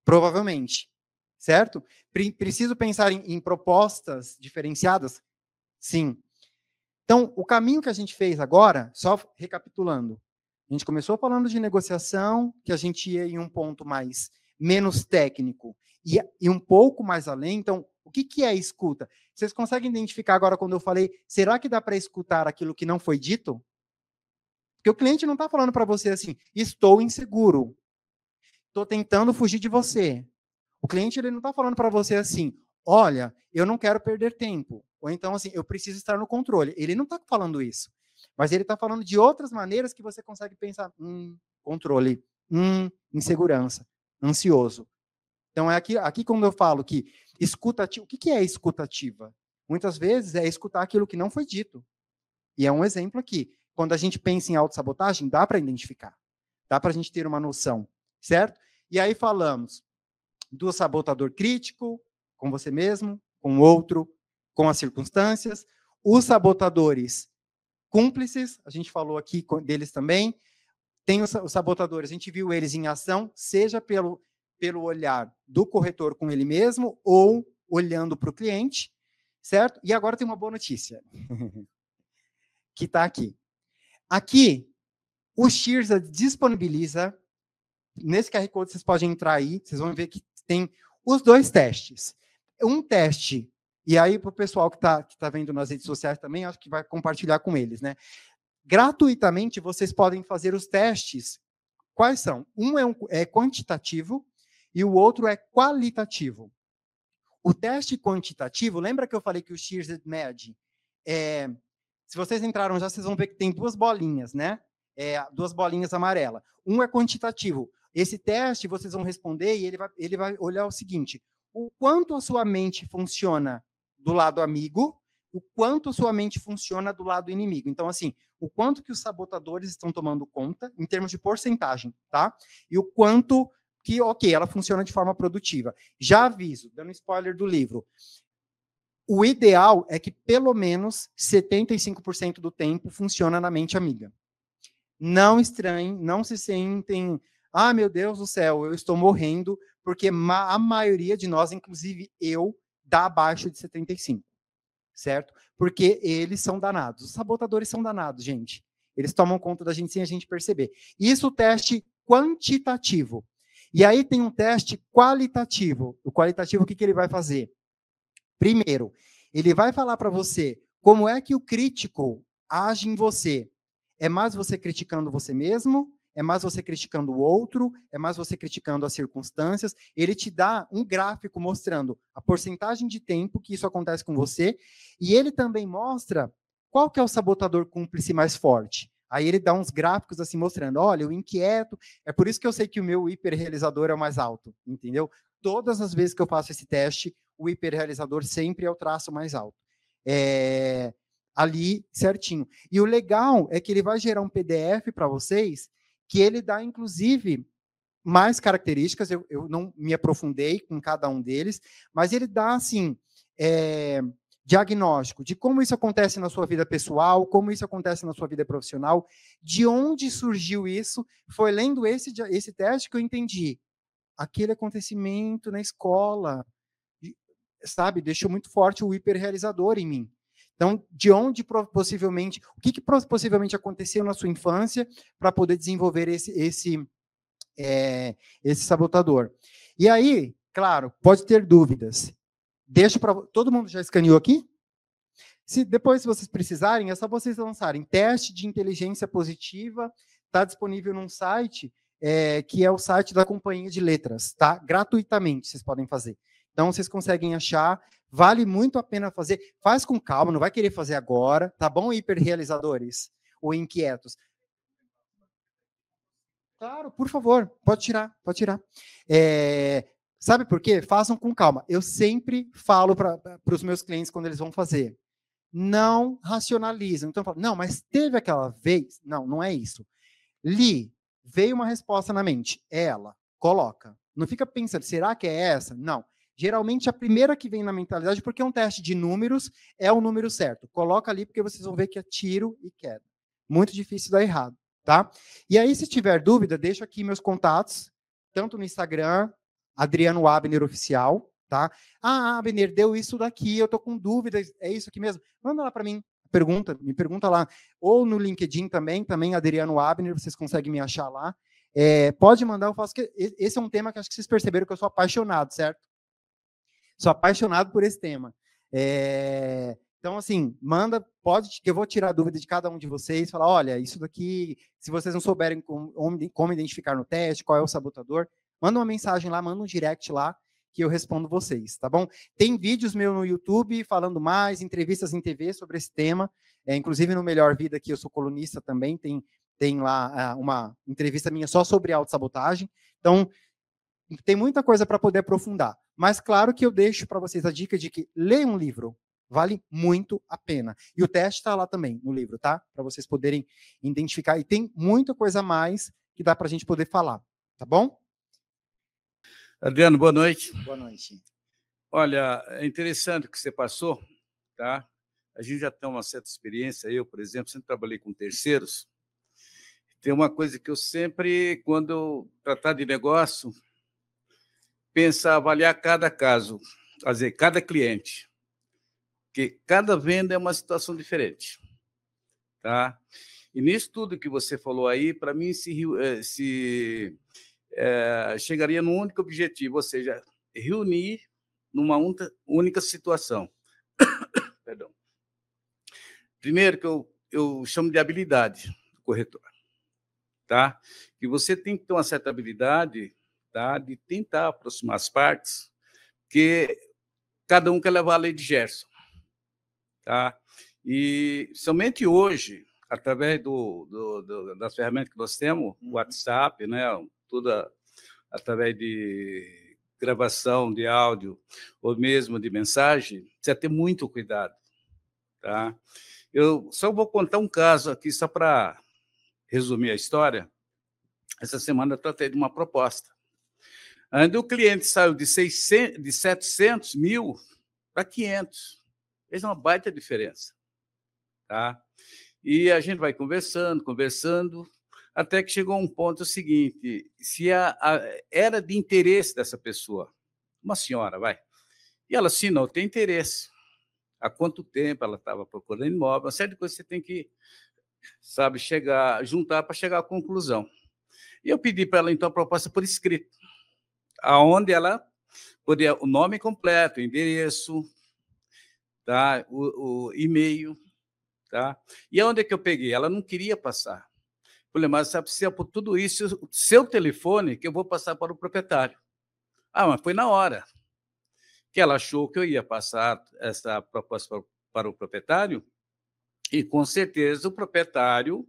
Provavelmente. Certo? Preciso pensar em, em propostas diferenciadas? Sim. Então, o caminho que a gente fez agora, só recapitulando, a gente começou falando de negociação, que a gente ia em um ponto mais menos técnico e, e um pouco mais além. Então, o que, que é escuta? Vocês conseguem identificar agora quando eu falei, será que dá para escutar aquilo que não foi dito? Porque o cliente não está falando para você assim, estou inseguro, estou tentando fugir de você. O cliente ele não está falando para você assim, olha, eu não quero perder tempo. Ou então assim, eu preciso estar no controle. Ele não está falando isso. Mas ele está falando de outras maneiras que você consegue pensar, hum, controle, hum, insegurança, ansioso. Então é aqui, aqui quando eu falo que escutativa, o que, que é escutativa? Muitas vezes é escutar aquilo que não foi dito. E é um exemplo aqui. Quando a gente pensa em autossabotagem, dá para identificar. Dá para a gente ter uma noção, certo? E aí falamos do sabotador crítico, com você mesmo, com o outro, com as circunstâncias. Os sabotadores cúmplices, a gente falou aqui deles também. Tem os, sabotadores, a gente viu eles em ação, seja pelo, pelo olhar do corretor com ele mesmo ou olhando para o cliente, certo? E agora tem uma boa notícia, [LAUGHS] que está aqui. Aqui, o Shirza disponibiliza, nesse QR Code vocês podem entrar aí, vocês vão ver que tem os dois testes. Um teste e aí, para o pessoal que está que tá vendo nas redes sociais também, acho que vai compartilhar com eles, né? Gratuitamente, vocês podem fazer os testes. Quais são? Um é, um, é quantitativo e o outro é qualitativo. O teste quantitativo, lembra que eu falei que o Shears Med, é, se vocês entraram já, vocês vão ver que tem duas bolinhas, né? É, duas bolinhas amarelas. Um é quantitativo. Esse teste vocês vão responder e ele vai, ele vai olhar o seguinte: o quanto a sua mente funciona do lado amigo, o quanto sua mente funciona do lado inimigo. Então, assim, o quanto que os sabotadores estão tomando conta, em termos de porcentagem, tá? E o quanto que, ok, ela funciona de forma produtiva. Já aviso, dando spoiler do livro, o ideal é que pelo menos 75% do tempo funciona na mente amiga. Não estranhem, não se sentem, ah, meu Deus do céu, eu estou morrendo, porque a maioria de nós, inclusive eu, dá abaixo de 75, certo? Porque eles são danados. Os sabotadores são danados, gente. Eles tomam conta da gente sem a gente perceber. Isso o teste quantitativo. E aí tem um teste qualitativo. O qualitativo, o que, que ele vai fazer? Primeiro, ele vai falar para você como é que o crítico age em você. É mais você criticando você mesmo é mais você criticando o outro, é mais você criticando as circunstâncias. Ele te dá um gráfico mostrando a porcentagem de tempo que isso acontece com você, e ele também mostra qual que é o sabotador cúmplice mais forte. Aí ele dá uns gráficos assim mostrando, olha, o inquieto, é por isso que eu sei que o meu hiperrealizador é o mais alto, entendeu? Todas as vezes que eu faço esse teste, o hiperrealizador sempre é o traço mais alto. É, ali certinho. E o legal é que ele vai gerar um PDF para vocês que ele dá, inclusive, mais características, eu, eu não me aprofundei com cada um deles, mas ele dá, assim, é, diagnóstico de como isso acontece na sua vida pessoal, como isso acontece na sua vida profissional, de onde surgiu isso. Foi lendo esse, esse teste que eu entendi. Aquele acontecimento na escola, sabe, deixou muito forte o hiperrealizador em mim. Então, de onde possivelmente, o que, que possivelmente aconteceu na sua infância para poder desenvolver esse, esse, é, esse sabotador. E aí, claro, pode ter dúvidas. Deixa para todo mundo já escaneou aqui? Se depois, se vocês precisarem, é só vocês lançarem teste de inteligência positiva. Está disponível num site é, que é o site da Companhia de Letras, tá? Gratuitamente vocês podem fazer. Então vocês conseguem achar, vale muito a pena fazer. Faz com calma, não vai querer fazer agora, tá bom, hiperrealizadores ou inquietos? Claro, por favor, pode tirar, pode tirar. É, sabe por quê? Façam com calma. Eu sempre falo para os meus clientes quando eles vão fazer não racionalizam. Então, não, mas teve aquela vez? Não, não é isso. Li, veio uma resposta na mente. Ela, coloca. Não fica pensando, será que é essa? Não. Geralmente a primeira que vem na mentalidade, porque é um teste de números, é o número certo. Coloca ali porque vocês vão ver que é tiro e queda. Muito difícil dar errado, tá? E aí, se tiver dúvida, deixa aqui meus contatos, tanto no Instagram, Adriano Abner Oficial, tá? Ah, Abner, deu isso daqui, eu tô com dúvidas, é isso aqui mesmo? Manda lá para mim, pergunta, me pergunta lá. Ou no LinkedIn também, também Adriano Abner, vocês conseguem me achar lá. É, pode mandar, eu faço que esse é um tema que acho que vocês perceberam que eu sou apaixonado, certo? Sou apaixonado por esse tema. É, então, assim, manda, pode, que eu vou tirar a dúvida de cada um de vocês, falar, olha, isso daqui, se vocês não souberem como, como identificar no teste, qual é o sabotador, manda uma mensagem lá, manda um direct lá, que eu respondo vocês, tá bom? Tem vídeos meu no YouTube falando mais, entrevistas em TV sobre esse tema, é, inclusive no Melhor Vida, que eu sou colunista também, tem, tem lá uh, uma entrevista minha só sobre autossabotagem. Então, tem muita coisa para poder aprofundar. Mas claro que eu deixo para vocês a dica de que leiam um livro, vale muito a pena. E o teste está lá também no livro, tá? Para vocês poderem identificar. E tem muita coisa a mais que dá para a gente poder falar, tá bom? Adriano, boa noite. Boa noite. Olha, é interessante o que você passou, tá? A gente já tem uma certa experiência. Eu, por exemplo, sempre trabalhei com terceiros. Tem uma coisa que eu sempre, quando eu tratar de negócio, pensar, avaliar cada caso, fazer cada cliente, porque cada venda é uma situação diferente, tá? E nisso tudo que você falou aí, para mim se, eh, se é, chegaria num único objetivo, ou seja, reunir numa única situação. [COUGHS] Perdão. Primeiro, que eu, eu chamo de habilidade do corretor. Tá? Que você tem que ter uma certa habilidade tá? de tentar aproximar as partes, que cada um quer levar a lei de Gerson. Tá? E somente hoje, através do, do, do, das ferramentas que nós temos, uhum. WhatsApp, né, toda através de gravação de áudio ou mesmo de mensagem, precisa ter muito cuidado, tá? Eu só vou contar um caso aqui só para resumir a história. Essa semana eu tratei de uma proposta. Onde o cliente saiu de, 600, de 700 mil para 500. Fez uma baita diferença. Tá? E a gente vai conversando, conversando, até que chegou um ponto seguinte: se a, a, era de interesse dessa pessoa, uma senhora, vai, e ela, sim, não tem interesse. Há quanto tempo ela estava procurando imóvel, uma série de coisas você tem que, sabe, chegar, juntar para chegar à conclusão. E eu pedi para ela, então, a proposta por escrito, aonde ela poderia, o nome completo, endereço, tá, o, o e-mail, tá? E aonde é que eu peguei? Ela não queria passar. Falei, mas você precisa por tudo isso, seu telefone, que eu vou passar para o proprietário. Ah, mas foi na hora que ela achou que eu ia passar essa proposta para o proprietário, e com certeza o proprietário,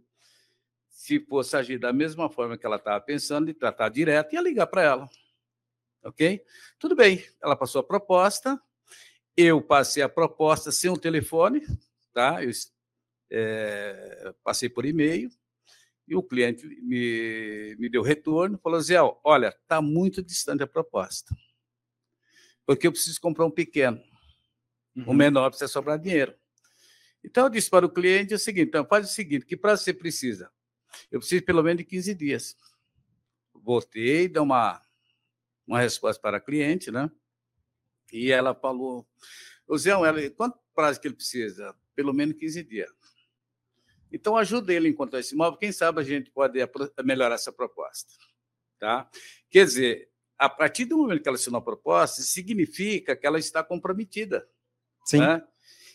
se fosse agir da mesma forma que ela estava pensando, de tratar direto, ia ligar para ela. Ok? Tudo bem, ela passou a proposta, eu passei a proposta sem o telefone, tá? Eu é, passei por e-mail, e o cliente me, me deu retorno, falou, Zé, olha, está muito distante a proposta, porque eu preciso comprar um pequeno, uhum. o menor precisa sobrar dinheiro. Então, eu disse para o cliente o seguinte, então, faz o seguinte, que prazo você precisa? Eu preciso pelo menos de 15 dias. Voltei, dei uma, uma resposta para a cliente, né? E ela falou, o Zé, ela, quanto prazo que ele precisa? Pelo menos 15 dias. Então, ajude ele a encontrar esse imóvel. Quem sabe a gente pode melhorar essa proposta. Tá? Quer dizer, a partir do momento que ela assinou a proposta, significa que ela está comprometida. Sim. Né?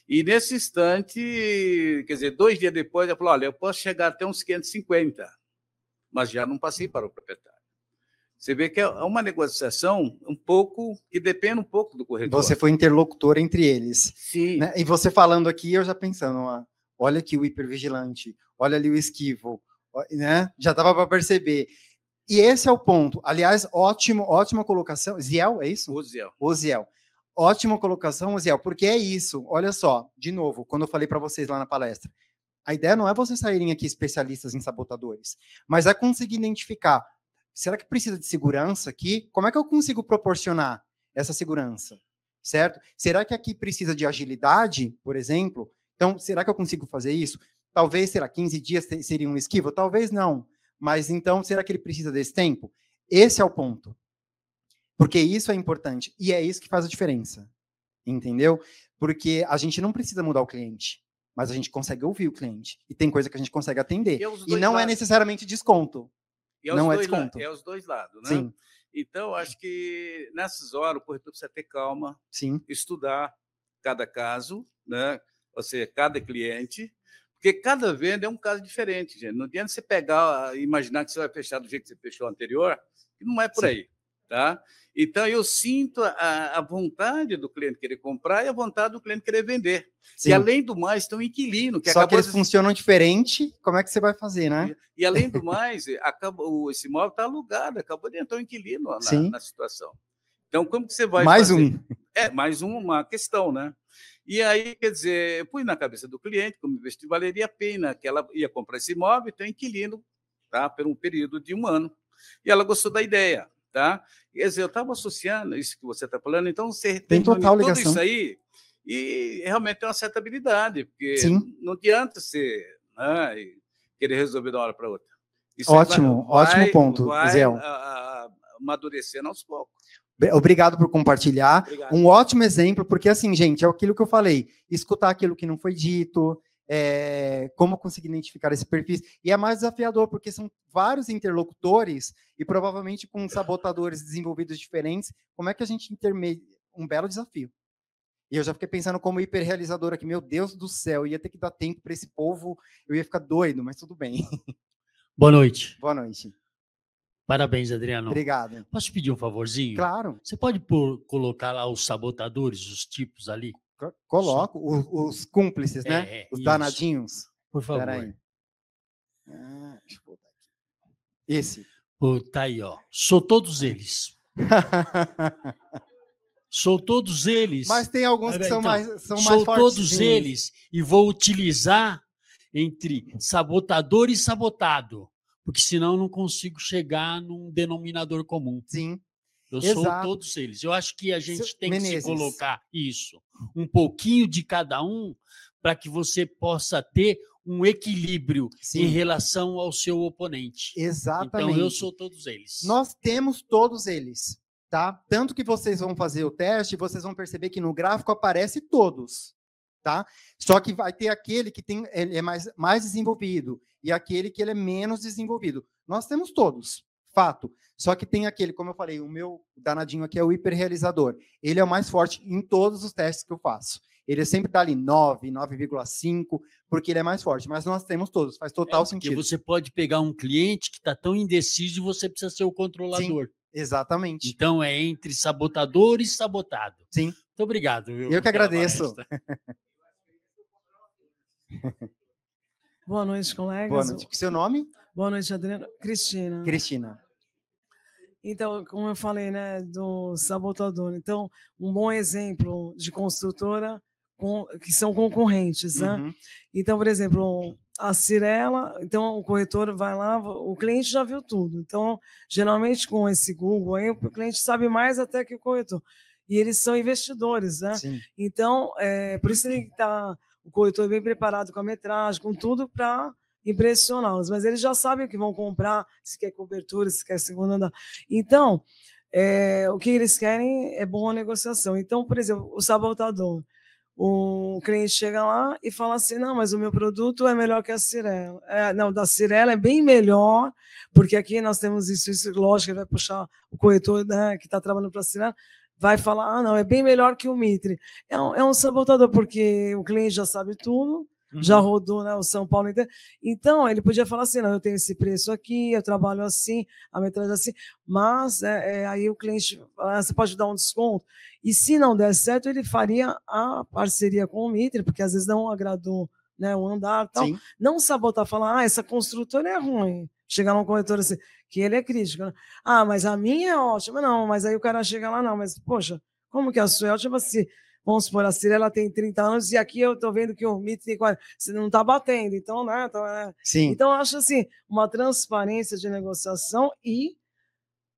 E nesse instante, quer dizer, dois dias depois, ela falou: olha, eu posso chegar até uns 550, mas já não passei para o proprietário. Você vê que é uma negociação um pouco que depende um pouco do corretor. Você foi interlocutor entre eles. Sim. Né? E você falando aqui, eu já pensando, ó, olha aqui o hipervigilante, olha ali o esquivo, né? Já dava para perceber. E esse é o ponto. Aliás, ótimo, ótima colocação. Ziel, é isso? O Ziel. O Ziel. Ótima colocação, Ziel, porque é isso. Olha só, de novo, quando eu falei para vocês lá na palestra, a ideia não é vocês saírem aqui especialistas em sabotadores, mas é conseguir identificar. Será que precisa de segurança aqui? Como é que eu consigo proporcionar essa segurança? Certo? Será que aqui precisa de agilidade, por exemplo? Então, será que eu consigo fazer isso? Talvez, será, 15 dias seria um esquivo? Talvez não. Mas então, será que ele precisa desse tempo? Esse é o ponto. Porque isso é importante e é isso que faz a diferença. Entendeu? Porque a gente não precisa mudar o cliente, mas a gente consegue ouvir o cliente. E tem coisa que a gente consegue atender. E, e não é lados. é necessariamente desconto. É não é desconto. É os dois lados, né? Sim. Então, acho que nessas horas o corretor precisa ter calma, Sim. estudar cada caso, né? ou seja, cada cliente, porque cada venda é um caso diferente, gente. Não adianta você pegar, imaginar que você vai fechar do jeito que você fechou anterior, que não é por Sim. aí. Tá? Então, eu sinto a, a, vontade do cliente querer comprar e a vontade do cliente querer vender. Sim. E, além do mais, tem um inquilino. Que Só que eles de... funcionam diferente, como é que você vai fazer, né? E, e além do mais, acabou, esse imóvel está alugado, acabou de entrar um inquilino na, na, situação. Então, como que você vai Mais fazer? um. É, mais uma questão, né? E aí, quer dizer, eu pus na cabeça do cliente, como investir, valeria a pena que ela ia comprar esse imóvel e um inquilino tá, por um período de um ano. E ela gostou da ideia. Tá? Quer dizer, eu estava associando isso que você está falando, então você tem, total tudo ligação. isso aí e realmente tem uma certa habilidade, porque Sim. não adianta você né, querer resolver de uma hora para outra. Isso ótimo, vai, ótimo ponto, vai Zé. amadurecendo aos poucos. Obrigado por compartilhar. Obrigado. Um ótimo exemplo, porque assim, gente, é aquilo que eu falei: escutar aquilo que não foi dito, é, como conseguir identificar esse perfil. E é mais desafiador, porque são vários interlocutores e provavelmente com sabotadores desenvolvidos diferentes. Como é que a gente intermedia? Um belo desafio. E eu já fiquei pensando como hiperrealizador aqui, meu Deus do céu, ia ter que dar tempo para esse povo, eu ia ficar doido, mas tudo bem. [LAUGHS] Boa noite. Boa noite. Parabéns, Adriano. Obrigado. Posso pedir um favorzinho? Claro. Você pode pôr, colocar lá os sabotadores, os tipos ali? Coloco os, os cúmplices, né? É, os isso. danadinhos. Por favor. Ah, deixa eu botar aqui. Esse. Pô, tá aí, ó. Sou todos eles. sou todos eles. Mas tem alguns que são então, mais são Sou mais todos eles e vou utilizar entre sabotador e sabotado, porque senão não consigo chegar num denominador comum. Sim. Eu Exato. sou todos eles. Eu acho que a gente Seu tem Menezes. que se colocar isso, um pouquinho de cada um, para que você possa ter um equilíbrio Sim. em relação ao seu oponente. Exatamente. Então eu sou todos eles. Nós temos todos eles, tá? Tanto que vocês vão fazer o teste, vocês vão perceber que no gráfico aparece todos, tá? Só que vai ter aquele que tem ele é mais mais desenvolvido e aquele que ele é menos desenvolvido. Nós temos todos fato. Só que tem aquele, como eu falei, o meu danadinho aqui é o hiperrealizador. Ele é o mais forte em todos os testes que eu faço. Ele sempre dá ali 9, 9,5, porque ele é mais forte. Mas nós temos todos, faz total é, sentido. Porque você pode pegar um cliente que está tão indeciso e você precisa ser o controlador. Sim, exatamente. Então é entre sabotador e sabotado. Sim. Muito obrigado. Viu, eu que agradeço. [LAUGHS] Boa noite, colegas. Boa noite. Seu nome? Boa noite, Adriana. Cristina. Cristina. Então, como eu falei, né, do sabotador. Então, um bom exemplo de construtora com, que são concorrentes, né? Uhum. Então, por exemplo, a Cirela, então o corretor vai lá, o cliente já viu tudo. Então, geralmente com esse Google aí, o cliente sabe mais até que o corretor. E eles são investidores, né? Sim. Então, é, por isso ele está o corretor bem preparado com a metragem, com tudo para impressioná-los, mas eles já sabem o que vão comprar, se quer cobertura, se quer segunda andar. Então, é, o que eles querem é boa negociação. Então, por exemplo, o sabotador. o cliente chega lá e fala assim: não, mas o meu produto é melhor que a Cirela. É, não, da Cirela é bem melhor, porque aqui nós temos isso, isso lógico, ele vai puxar o corretor né, que está trabalhando para a Cirela, vai falar: ah, não, é bem melhor que o Mitre. É um, é um sabotador, porque o cliente já sabe tudo, Uhum. já rodou né, o São Paulo inteiro. Então, ele podia falar assim: não, eu tenho esse preço aqui, eu trabalho assim, a metragem assim, mas é, é, aí o cliente ah, você pode dar um desconto. E se não der certo, ele faria a parceria com o Mitre, porque às vezes não agradou né, o andar tal. Sim. Não sabotar, falar, ah, essa construtora é ruim. Chegar num corretor assim, que ele é crítico. Né? Ah, mas a minha é ótima. Não, mas aí o cara chega lá, não, mas, poxa, como que a sua é ótima se Vamos supor, a Cira ela tem 30 anos e aqui eu estou vendo que o Mito tem 40. Você não está batendo, então, né? Então, é... Sim. então, eu acho assim, uma transparência de negociação e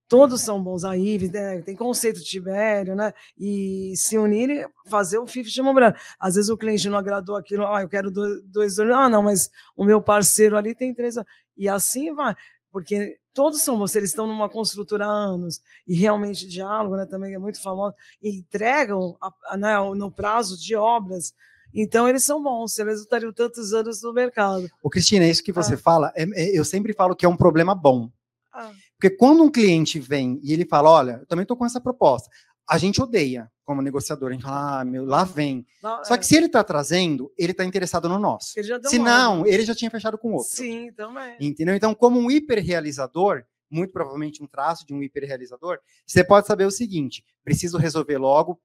todos são bons. A IVE né? tem conceito de Tibério, né? E se unirem, fazer o FIF de Mobrano. Às vezes o cliente não agradou aquilo, ah, eu quero dois, dois, ah, não, mas o meu parceiro ali tem três. E assim vai porque todos são você, eles estão numa construtora há anos, e realmente diálogo, né, também é muito famoso, e entregam a, a, né, no prazo de obras, então eles são bons, eles estariam tantos anos no mercado. O Cristina, é isso que você ah. fala, é, é, eu sempre falo que é um problema bom. Ah. Porque quando um cliente vem e ele fala, olha, eu também estou com essa proposta, a gente odeia como negociador. A gente fala, ah, meu, lá vem. Não, Só que é. se ele está trazendo, ele está interessado no nosso. Se não, ele já tinha fechado com outro. Sim, também. Entendeu? Então, como um hiperrealizador, muito provavelmente um traço de um hiperrealizador, você pode saber o seguinte: preciso resolver logo,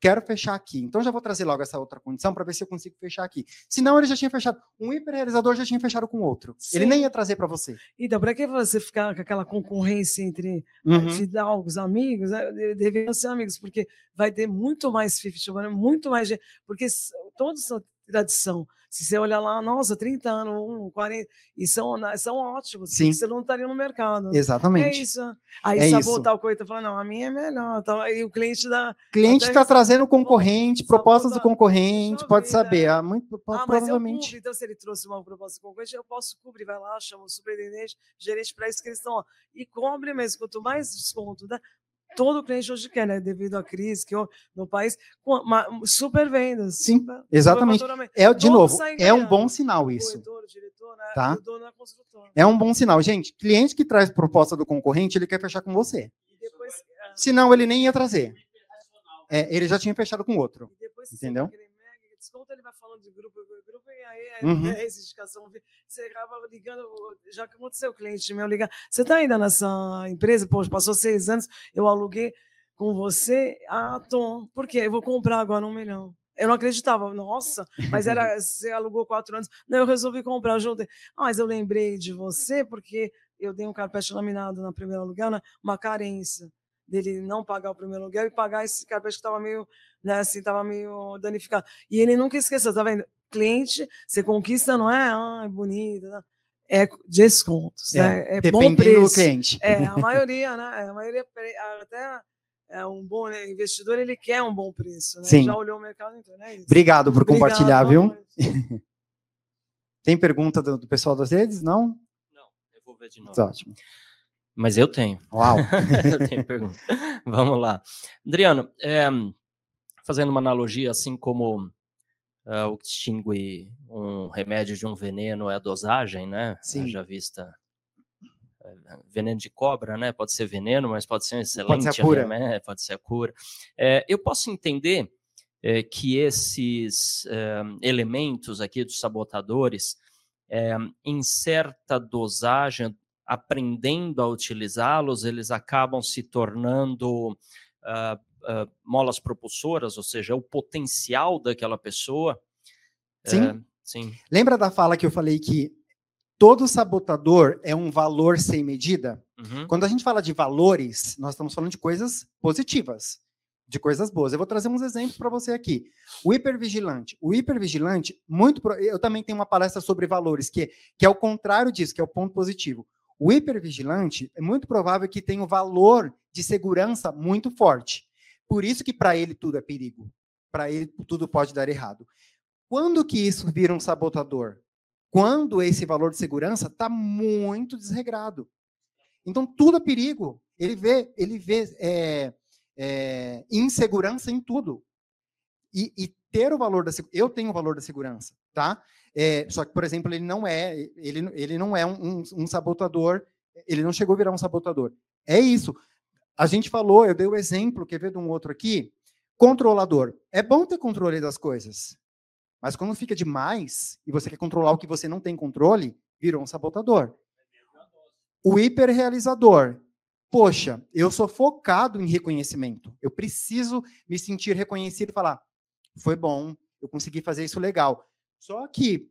quero fechar aqui. Então já vou trazer logo essa outra condição para ver se eu consigo fechar aqui. Senão ele já tinha fechado. Um hiperrealizador já tinha fechado com outro. Sim. Ele nem ia trazer para você. Então, para que você ficar com aquela concorrência entre eh, uhum. fidalgos, amigos? Né? Deveriam ser amigos, porque vai ter muito mais fifty, muito mais gente. Porque todos são tradição. Se você olhar lá, nossa, 30 anos, 40, e são, são ótimos, Sim. você não estaria no mercado. Exatamente. É isso. Aí é sabotar o coisa fala, não, a minha é melhor. Então, aí o cliente dá. cliente está trazendo concorrente, propostas do concorrente, pode saber. Né? muito, ah, provavelmente. Cubro, então, se ele trouxe uma proposta concorrente, eu posso cobrir, vai lá, chama o superintendente, gerente para isso que eles estão, ó, e cobre mesmo. Quanto mais desconto, né? Todo cliente hoje quer, né? Devido à crise que no país, super vendas. Sim, super, exatamente. É de novo, é um bom sinal isso. Diretor, né? tá? É um bom sinal, gente. Cliente que traz proposta do concorrente, ele quer fechar com você. Depois, é... Senão ele nem ia trazer. É, ele já tinha fechado com outro. entendeu? Desconto, ele vai falando de grupo, grupo e aí é uhum. [LAUGHS] é indicação. Você acaba ligando, já que aconteceu o cliente meu ligar, você está ainda nessa empresa? Poxa, passou seis anos, eu aluguei com você. Ah, Tom, por quê? Eu vou comprar agora um milhão. Eu não acreditava, nossa, mas era, [LAUGHS] você alugou quatro anos. Não, eu resolvi comprar, eu juntei. Ah, mas eu lembrei de você porque eu dei um carpete laminado na primeira aluguel, né? uma carência dele não pagar o primeiro aluguel e pagar esse carpete que estava meio, né, assim, estava meio danificado. E ele nunca esqueceu, tá vendo? Cliente, você conquista, não é, ah, é bonito, né? é descontos, é, né? é bom preço. do cliente. É, a [LAUGHS] maioria, né? A maioria, até é um bom né? investidor, ele quer um bom preço, né? Sim. Já olhou o mercado, então, né? Obrigado por Obrigado, compartilhar, viu? [LAUGHS] Tem pergunta do, do pessoal das redes? Não? Não, eu vou ver de novo. Tá ótimo. Mas eu tenho. Uau! [LAUGHS] eu tenho pergunta. Vamos lá. Adriano, é, fazendo uma analogia, assim como uh, o que distingue um remédio de um veneno é a dosagem, né? Sim. Já vista eh, veneno de cobra, né? Pode ser veneno, mas pode ser um excelente pode ser a cura. Remédio, pode ser a cura. É, eu posso entender é, que esses é, elementos aqui dos sabotadores, em certa dosagem, aprendendo a utilizá-los, eles acabam se tornando uh, uh, molas propulsoras, ou seja, o potencial daquela pessoa. Sim. É, sim. Lembra da fala que eu falei que todo sabotador é um valor sem medida? Uhum. Quando a gente fala de valores, nós estamos falando de coisas positivas, de coisas boas. Eu vou trazer uns exemplos para você aqui. O hipervigilante. O hipervigilante, muito. Eu também tenho uma palestra sobre valores, que, que é o contrário disso, que é o ponto positivo. O hipervigilante é muito provável que tenha um valor de segurança muito forte. Por isso que para ele tudo é perigo. Para ele tudo pode dar errado. Quando que isso vira um sabotador? Quando esse valor de segurança está muito desregrado. Então tudo é perigo. Ele vê, ele vê é, é, insegurança em tudo. E, e ter o valor da eu tenho o valor da segurança, tá? É, só que, por exemplo, ele não é ele, ele não é um, um, um sabotador, ele não chegou a virar um sabotador. É isso. A gente falou, eu dei o exemplo, quer ver de um outro aqui? Controlador. É bom ter controle das coisas, mas quando fica demais e você quer controlar o que você não tem controle, virou um sabotador. O hiperrealizador. Poxa, eu sou focado em reconhecimento. Eu preciso me sentir reconhecido e falar: foi bom, eu consegui fazer isso legal. Só que,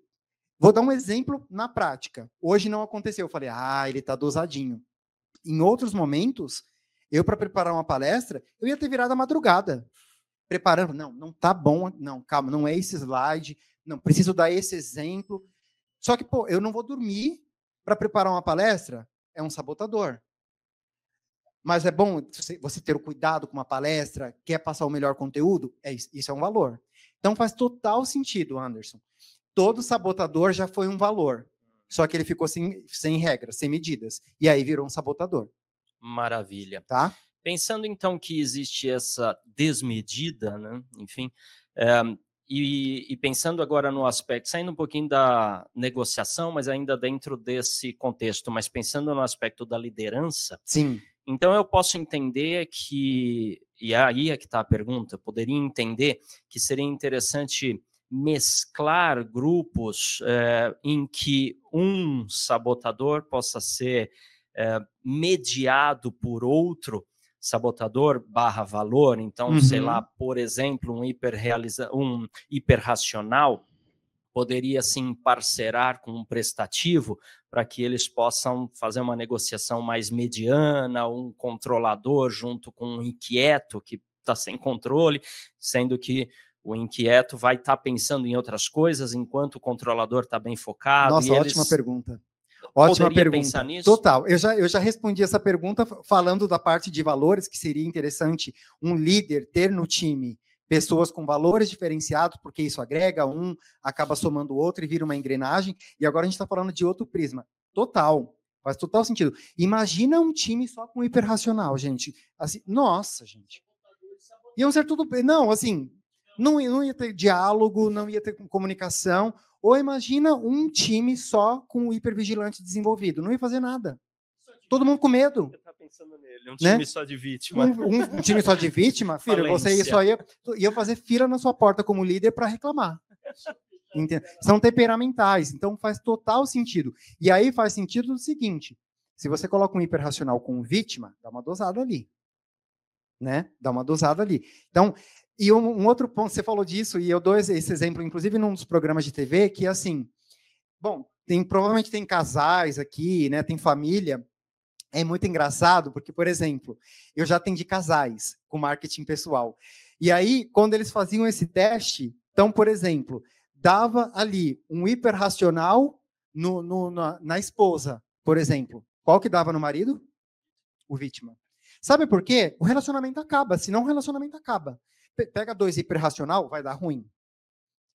vou dar um exemplo na prática. Hoje não aconteceu. Eu falei: ah, ele está dosadinho. Em outros momentos, eu, para preparar uma palestra, eu ia ter virado a madrugada. Preparando, não, não tá bom, não, calma, não é esse slide, não, preciso dar esse exemplo. Só que, pô, eu não vou dormir para preparar uma palestra, é um sabotador. Mas é bom você ter o cuidado com uma palestra, quer passar o melhor conteúdo? É, isso é um valor. Então faz total sentido, Anderson. Todo sabotador já foi um valor. Só que ele ficou sem, sem regras, sem medidas. E aí virou um sabotador. Maravilha. Tá? Pensando então que existe essa desmedida, né? enfim, é, e, e, pensando agora no aspecto, saindo um pouquinho da negociação, mas ainda dentro desse contexto, mas pensando no aspecto da liderança. Sim. Então eu posso entender que, e aí é que está a pergunta, poderia entender que seria interessante mesclar grupos é, em que um sabotador possa ser é, mediado por outro sabotador barra valor. Então, uhum. sei lá, por exemplo, um hiperrealiza um hiperracional poderia se assim, parcerar com um prestativo para que eles possam fazer uma negociação mais mediana, um controlador junto com um inquieto que está sem controle, sendo que o inquieto vai estar tá pensando em outras coisas enquanto o controlador está bem focado. Nossa, ótima pergunta. Ótima pergunta. Total. Eu já, eu já respondi essa pergunta falando da parte de valores, que seria interessante um líder ter no time pessoas com valores diferenciados, porque isso agrega um, acaba somando o outro e vira uma engrenagem. E agora a gente está falando de outro prisma. Total. Faz total sentido. Imagina um time só com hiperracional, gente. Assim, nossa, gente. Iam ser tudo. Não, assim, não, não ia ter diálogo, não ia ter comunicação. Ou imagina um time só com o hipervigilante desenvolvido. Não ia fazer nada. Todo mundo com medo. Tá pensando nele, um né? time só de vítima. Um, um, [LAUGHS] time só de vítima, filho, você só ia, ia fazer fila na sua porta como líder para reclamar. Entende? São temperamentais, então faz total sentido. E aí faz sentido o seguinte: se você coloca um hiperracional com vítima, dá uma dosada ali. Né? Dá uma dosada ali. Então, e um, um, outro ponto, você falou disso, e eu dou esse, esse, exemplo, inclusive, num dos programas de TV, que é assim, bom, tem, provavelmente tem casais aqui, né, tem família, é muito engraçado, porque, por exemplo, eu já atendi casais com marketing pessoal, e aí, quando eles faziam esse teste, então, por exemplo, dava ali um hiperracional no, no, na, na esposa, por exemplo, qual que dava no marido? O vítima. Sabe por quê? O relacionamento acaba, senão o relacionamento acaba pega dois hiperracional, vai dar ruim.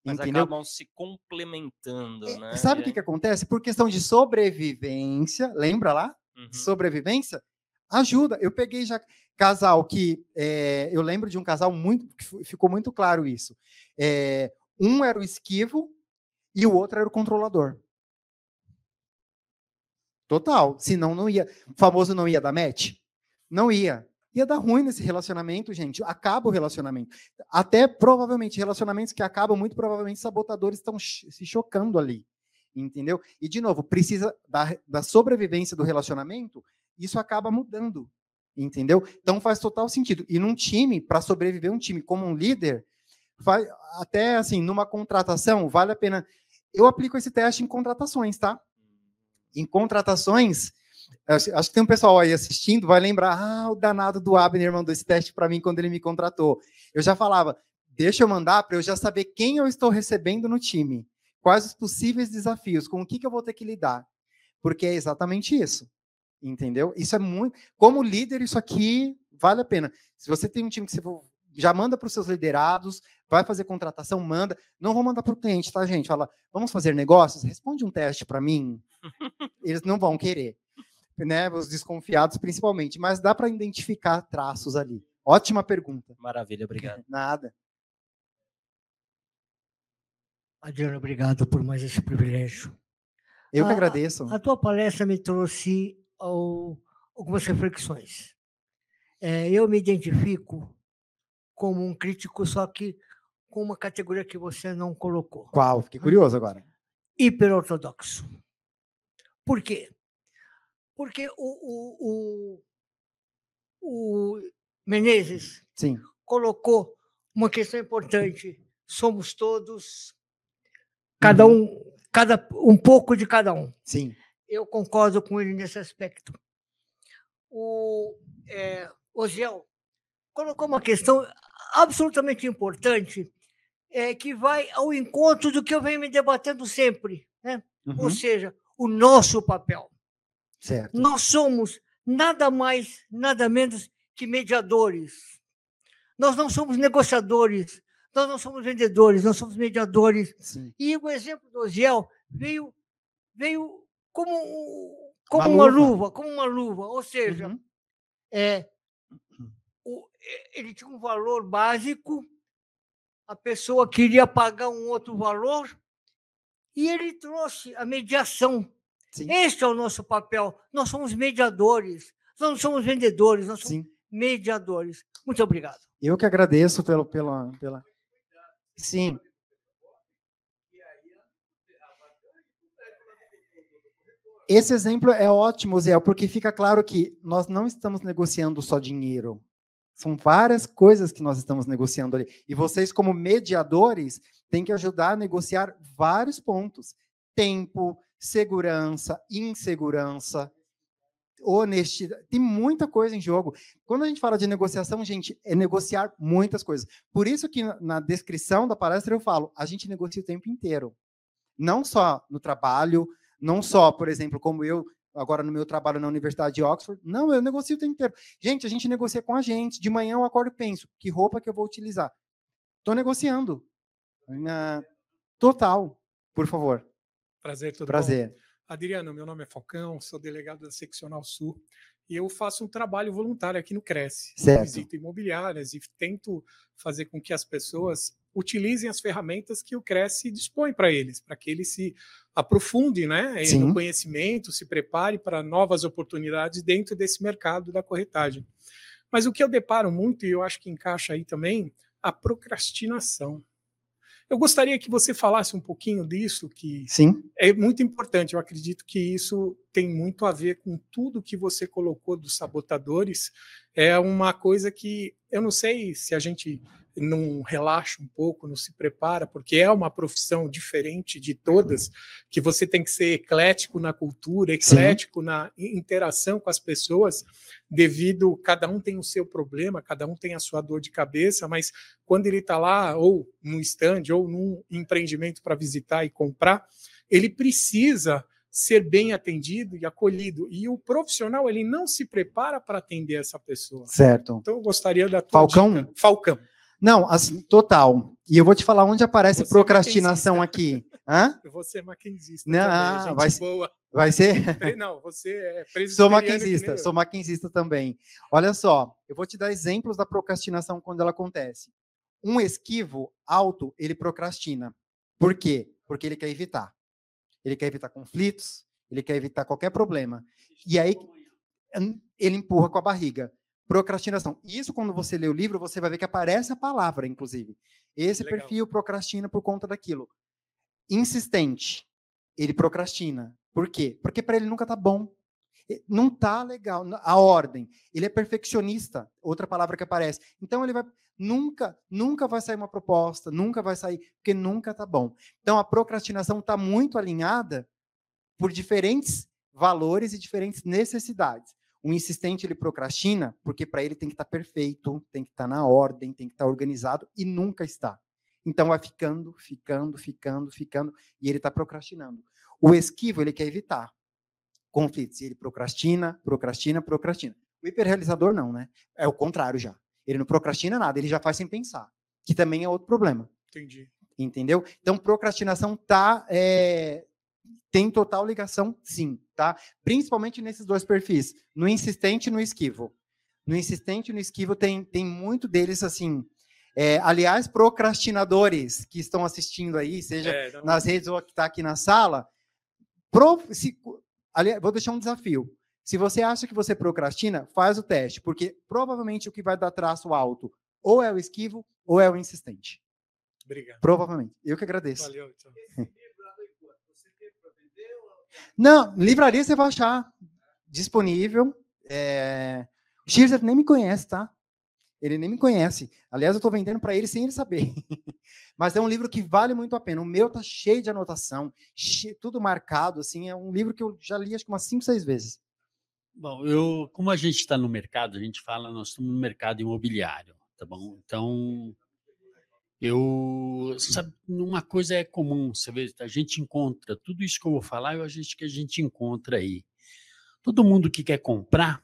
Mas entendeu? acabam se complementando, é, né? Sabe o que, que acontece? Por questão de sobrevivência, lembra lá? Uhum. Sobrevivência, ajuda. Eu peguei já casal que é, eu lembro de um casal muito que ficou muito claro isso. É, um era o esquivo e o outro era o controlador. Total. Senão não ia. O famoso não ia dar match? Não ia ia dar ruim nesse relacionamento, gente. Acaba o relacionamento. Até provavelmente relacionamentos que acabam, muito provavelmente sabotadores estão se chocando ali. Entendeu? E, de novo, precisa da, da sobrevivência do relacionamento, isso acaba mudando. Entendeu? Então faz total sentido. E num time, para sobreviver um time como um líder, faz, até assim, numa contratação, vale a pena. Eu aplico esse teste em contratações, tá? Em contratações, Acho que tem um pessoal aí assistindo, vai lembrar, ah, o danado do Abner mandou esse teste para mim quando ele me contratou. Eu já falava, deixa eu mandar para eu já saber quem eu estou recebendo no time, quais os possíveis desafios, com o que, que eu vou ter que lidar. Porque é exatamente isso. Entendeu? Isso é muito. Como líder, isso aqui vale a pena. Se você tem um time que você já manda para os seus liderados, vai fazer contratação, manda. Não vou mandar para o cliente, tá, gente? Fala, vamos fazer negócios? Responde um teste para mim. [LAUGHS] Eles não vão querer né, os desconfiados principalmente, mas dá para identificar traços ali. Ótima pergunta. Maravilha, obrigado. [LAUGHS] Nada. Adriano, obrigado por mais esse privilégio. Eu que a, agradeço. A tua palestra me trouxe ao, algumas reflexões. É, eu me identifico como um crítico, só que com uma categoria que você não colocou. Qual? Fiquei curioso agora. Hiperortodoxo. Por quê? Porque o, o, o, o Menezes Sim. colocou uma questão importante. Somos todos, cada uhum. um, cada, um pouco de cada um. Sim. Eu concordo com ele nesse aspecto. O é, Osiel colocou uma questão absolutamente importante é, que vai ao encontro do que eu venho me debatendo sempre. Né? Uhum. Ou seja, o nosso papel. Certo. Nós somos nada mais, nada menos que mediadores. Nós não somos negociadores, nós não somos vendedores, nós somos mediadores. Sim. E o exemplo do Osiel veio, veio como, como uma, uma luva. luva. como uma luva. Ou seja, uhum. é, o, ele tinha um valor básico, a pessoa queria pagar um outro valor, e ele trouxe a mediação. Sim. Este é o nosso papel. Nós somos mediadores. Nós não somos vendedores, nós somos Sim. mediadores. Muito obrigado. Eu que agradeço pelo, pela, pela. Sim. Esse exemplo é ótimo, Zé, porque fica claro que nós não estamos negociando só dinheiro. São várias coisas que nós estamos negociando ali. E vocês, como mediadores, têm que ajudar a negociar vários pontos: tempo, segurança, insegurança, honestidade. Tem muita coisa em jogo. Quando a gente fala de negociação, gente, é negociar muitas coisas. Por isso que na descrição da palestra eu falo, a gente negocia o tempo inteiro. Não só no trabalho, não só, por exemplo, como eu agora no meu trabalho na Universidade de Oxford. Não, eu negocio o tempo inteiro. Gente, a gente negocia com a gente. De manhã eu acordo e penso, que roupa que eu vou utilizar? Estou negociando. total, por favor. Prazer, tudo Prazer. bom? Adriano, meu nome é Falcão, sou delegado da Seccional Sul e eu faço um trabalho voluntário aqui no Cresce. Certo. Visito imobiliárias e tento fazer com que as pessoas utilizem as ferramentas que o Cresce dispõe para eles, para que eles se aprofundem né, no conhecimento, se prepare para novas oportunidades dentro desse mercado da corretagem. Mas o que eu deparo muito, e eu acho que encaixa aí também, a procrastinação. Eu gostaria que você falasse um pouquinho disso, que Sim. é muito importante. Eu acredito que isso tem muito a ver com tudo que você colocou dos sabotadores. É uma coisa que eu não sei se a gente não relaxa um pouco, não se prepara, porque é uma profissão diferente de todas, que você tem que ser eclético na cultura, eclético Sim. na interação com as pessoas, devido cada um tem o seu problema, cada um tem a sua dor de cabeça, mas quando ele está lá, ou no stand, ou num empreendimento para visitar e comprar, ele precisa ser bem atendido e acolhido. E o profissional, ele não se prepara para atender essa pessoa. Certo. Então, eu gostaria da tua Falcão? Dica. Falcão. Não, assim, total. E eu vou te falar onde aparece Você é procrastinação aqui. Hã? Eu vou ser maquinzista. Não, também, vai, boa. vai ser? [LAUGHS] Não, você é Sou maquinzista, sou maquinzista também. Olha só, eu vou te dar exemplos da procrastinação quando ela acontece. Um esquivo alto, ele procrastina. Por quê? Porque ele quer evitar. Ele quer evitar conflitos, ele quer evitar qualquer problema. E aí ele empurra com a barriga. Procrastinação. Isso, quando você lê o livro, você vai ver que aparece a palavra, inclusive. Esse Legal. perfil procrastina por conta daquilo. Insistente. Ele procrastina. Por quê? Porque para ele nunca tá bom. Não tá legal. A ordem. Ele é perfeccionista. Outra palavra que aparece. Então ele vai nunca, nunca vai sair uma proposta, nunca vai sair, porque nunca tá bom. Então a procrastinação está muito alinhada por diferentes valores e diferentes necessidades. O insistente ele procrastina porque para ele tem que estar tá perfeito, tem que estar tá na ordem, tem que estar tá organizado e nunca está. Então vai ficando, ficando, ficando, ficando e ele está procrastinando. O esquivo ele quer evitar conflitos. Ele procrastina, procrastina, procrastina. O hiperrealizador não, né? É o contrário já. Ele não procrastina nada, ele já faz sem pensar, que também é outro problema. Entendi. Entendeu? Então procrastinação tá é, tem total ligação, sim, tá? Principalmente nesses dois perfis, no insistente e no esquivo. No insistente e no esquivo tem, tem muito deles, assim, É, aliás, procrastinadores que estão assistindo aí, seja é, nas redes ou que está aqui na sala, pro, se, ali, vou deixar um desafio. Se você acha que você procrastina, faz o teste, porque provavelmente o que vai dar traço alto ou é o esquivo ou é o insistente. Obrigado. Provavelmente. Eu que agradeço. Valeu, então. [LAUGHS] Não, livraria você vai achar disponível. É... O Schirzer nem me conhece, tá? Ele nem me conhece. Aliás, eu estou vendendo para ele sem ele saber. [LAUGHS] Mas é um livro que vale muito a pena. O meu tá cheio de anotação, cheio, tudo marcado. Assim, é um livro que eu já li acho que umas cinco, seis vezes. Bom, eu, como a gente está no mercado, a gente fala, nós estamos no mercado imobiliário, tá bom? Então, eu sabe, uma coisa é comum, você vê, a gente encontra tudo isso que eu vou falar, eu a gente que a gente encontra aí. Todo mundo que quer comprar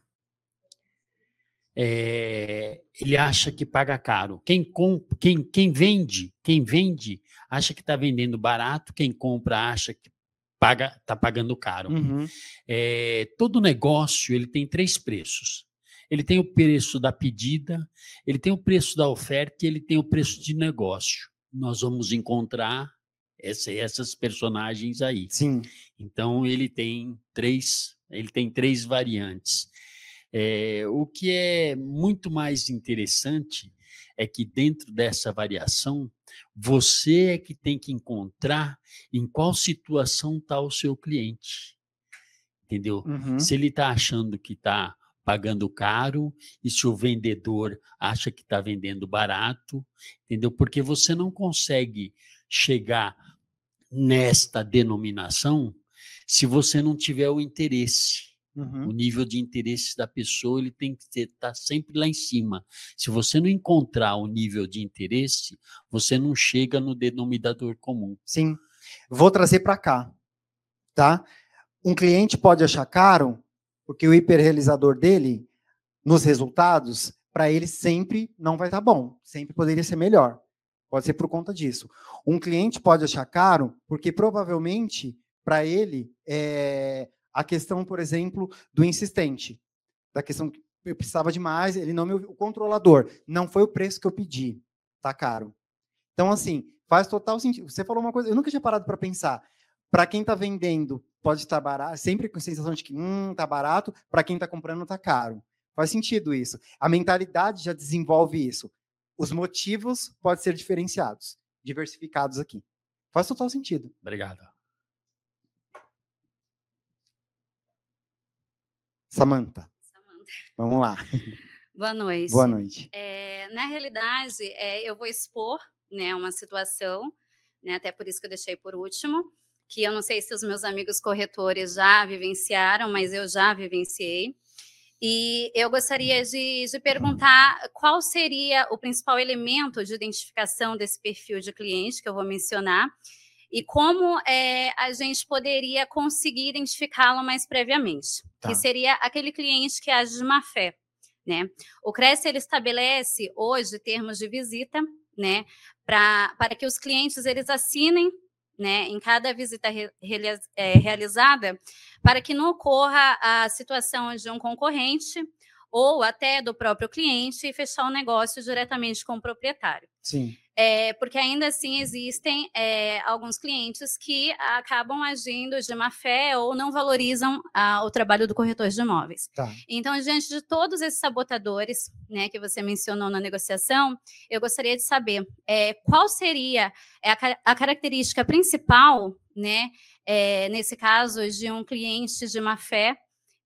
é, ele acha que paga caro. Quem, comp, quem, quem vende, quem vende, acha que está vendendo barato, quem compra acha que paga está pagando caro. Uhum. É, todo negócio ele tem três preços. Ele tem o preço da pedida, ele tem o preço da oferta e ele tem o preço de negócio. Nós vamos encontrar essa, essas personagens aí. Sim. Então ele tem três, ele tem três variantes. É, o que é muito mais interessante é que dentro dessa variação, você é que tem que encontrar em qual situação está o seu cliente. Entendeu? Uhum. Se ele está achando que está pagando caro e se o vendedor acha que está vendendo barato, entendeu? Porque você não consegue chegar nesta denominação se você não tiver o interesse. Uhum. O nível de interesse da pessoa ele tem que estar tá sempre lá em cima. Se você não encontrar o nível de interesse, você não chega no denominador comum. Sim. Vou trazer para cá, tá? Um cliente pode achar caro porque o hiperrealizador dele, nos resultados, para ele sempre não vai estar tá bom, sempre poderia ser melhor. Pode ser por conta disso. Um cliente pode achar caro porque provavelmente para ele é, a questão, por exemplo, do insistente, da questão que eu precisava demais, ele não me o controlador, não foi o preço que eu pedi, tá caro. Então assim, faz total sentido. Você falou uma coisa, eu nunca tinha parado para pensar. Para quem está vendendo, pode estar barato, sempre com a sensação de que hum, tá barato, para quem está comprando tá caro. Faz sentido isso. A mentalidade já desenvolve isso. Os motivos podem ser diferenciados, diversificados aqui. Faz total sentido. Obrigado. Samanta. Vamos lá. [LAUGHS] Boa noite. Boa noite. É, na realidade, é, eu vou expor né, uma situação, né, até por isso que eu deixei por último, que eu não sei se os meus amigos corretores já vivenciaram, mas eu já vivenciei. E eu gostaria de, de perguntar qual seria o principal elemento de identificação desse perfil de cliente que eu vou mencionar e como é, a gente poderia conseguir identificá-lo mais previamente, tá. que seria aquele cliente que age de má fé. Né? O Cresce ele estabelece hoje termos de visita, né, pra, para que os clientes eles assinem, né, em cada visita re, é, realizada, para que não ocorra a situação de um concorrente ou até do próprio cliente fechar o negócio diretamente com o proprietário. Sim. É, porque ainda assim existem é, alguns clientes que acabam agindo de má fé ou não valorizam ah, o trabalho do corretor de imóveis. Tá. Então, diante de todos esses sabotadores né, que você mencionou na negociação, eu gostaria de saber é, qual seria a, a, característica principal, né, é, nesse caso, de um cliente de má fé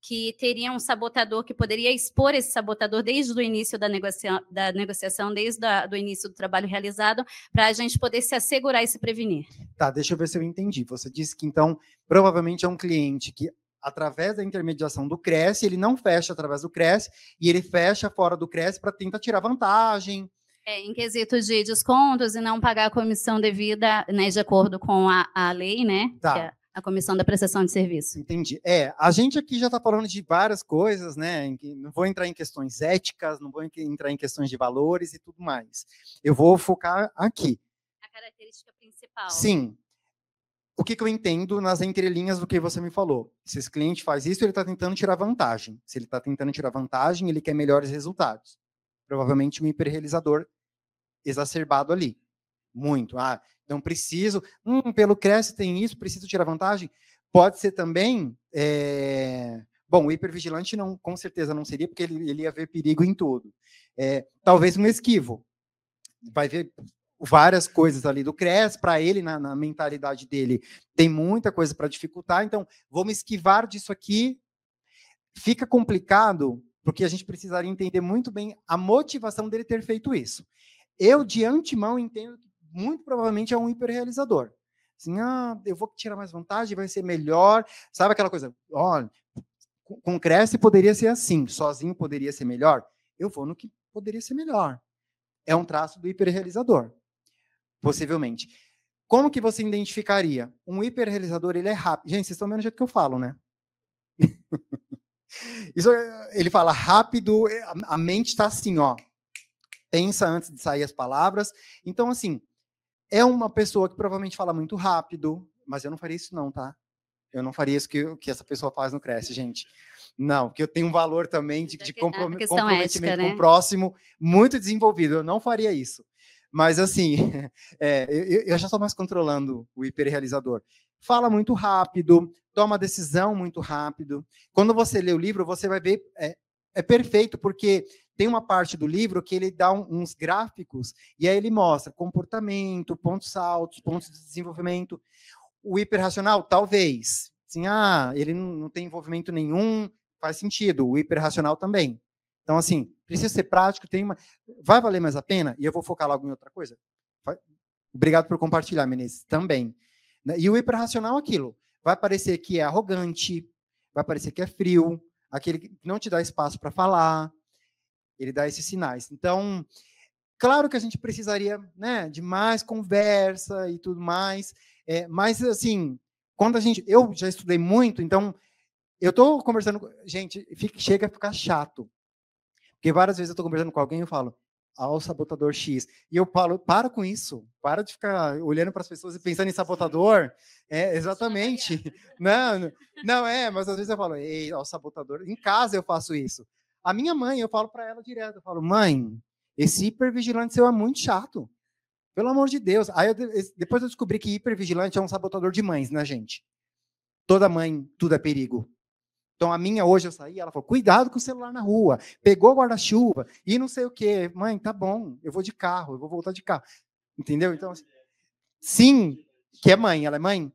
que teria um sabotador que poderia expor esse sabotador desde o início da, negocia da negociação, desde o início do trabalho realizado, para a gente poder se assegurar e se prevenir. Tá, deixa eu ver se eu entendi. Você disse que então provavelmente é um cliente que através da intermediação do Cresce, ele não fecha através do Cresce e ele fecha fora do Cresce para tentar tirar vantagem. É, em quesito de descontos e não pagar a comissão devida, né, de acordo com a, a lei, né? Tá. A comissão da prestação de serviço. Entendi. É, a gente aqui já está falando de várias coisas, né? Não vou entrar em questões éticas, não vou entrar em questões de valores e tudo mais. Eu vou focar aqui. A característica principal. Sim. O que, que eu entendo nas entrelinhas do que você me falou? Se esse cliente faz isso, ele está tentando tirar vantagem. Se ele está tentando tirar vantagem, ele quer melhores resultados. Provavelmente um hiperrealizador exacerbado ali. Muito. Ah, não preciso. Hum, pelo Cresce tem isso, preciso tirar vantagem. Pode ser também. É... Bom, o hipervigilante não, com certeza não seria, porque ele, ele ia ver perigo em tudo. É, talvez um esquivo. Vai ver várias coisas ali do CRES, para ele, na, na, mentalidade dele, tem muita coisa para dificultar, então vamos esquivar disso aqui. Fica complicado, porque a gente precisaria entender muito bem a motivação dele ter feito isso. Eu, de antemão, entendo que muito provavelmente é um hiperrealizador. Assim, ah, eu vou tirar mais vantagem, vai ser melhor. Sabe aquela coisa, olha, com Cresce poderia ser assim, sozinho poderia ser melhor. Eu vou no que poderia ser melhor. É um traço do hiperrealizador possivelmente. Como que você identificaria? Um hiperrealizador, ele é rápido. Gente, vocês estão vendo o jeito que eu falo, né? [LAUGHS] Isso, ele fala rápido, é, a mente está assim, ó. Pensa antes de sair as palavras. Então, assim, é uma pessoa que provavelmente fala muito rápido, mas eu não faria isso não, tá? Eu não faria isso que, que essa pessoa faz no Cresce, gente. Não, porque eu tenho um valor também de, de comprometimento ética, né? com o próximo muito desenvolvido. Eu não faria isso. Mas, assim, [LAUGHS] é, eu, eu, já estou mais controlando o hiperrealizador. Fala muito rápido, toma decisão muito rápido. Quando você lê o livro, você vai ver. É, é perfeito, porque tem uma parte do livro que ele dá um, uns gráficos e aí ele mostra comportamento, pontos altos, pontos de desenvolvimento. O hiperracional, talvez. Assim, ah, ele não, não tem envolvimento nenhum, faz sentido. O hiperracional também. Então, assim, precisa ser prático, tem uma. Vai valer mais a pena? E eu vou focar logo em outra coisa. Obrigado por compartilhar, Menezes. Também. Né? E o hiperracional, aquilo. Vai parecer que é arrogante, vai parecer que é frio, aquele que não te dá espaço para falar. Ele dá esses sinais. Então, claro que a gente precisaria né, de mais conversa e tudo mais. É, mas, assim, quando a gente. Eu já estudei muito, então. Eu estou conversando. Gente, fica, chega a ficar chato porque várias vezes eu estou conversando com alguém e eu falo, ao sabotador X. E eu falo, para com isso, para de ficar olhando para as pessoas e pensando em sabotador. É, [LAUGHS] exatamente. [LAUGHS] Não, não é, mas às vezes eu falo, ei, ao sabotador. Em casa eu faço isso. A minha mãe, eu falo para ela direto, eu falo, mãe, esse hipervigilante seu é muito chato. Pelo amor de Deus. Aí eu, depois eu descobri que hipervigilante é um sabotador de mães, né, gente? Toda mãe, tudo é perigo. Então a minha hoje eu saí, ela falou: cuidado com o celular na rua, pegou guarda-chuva e não sei o quê. Mãe, tá bom, eu vou de carro, eu vou voltar de carro. Entendeu? Então, assim, sim, que é mãe, ela é mãe?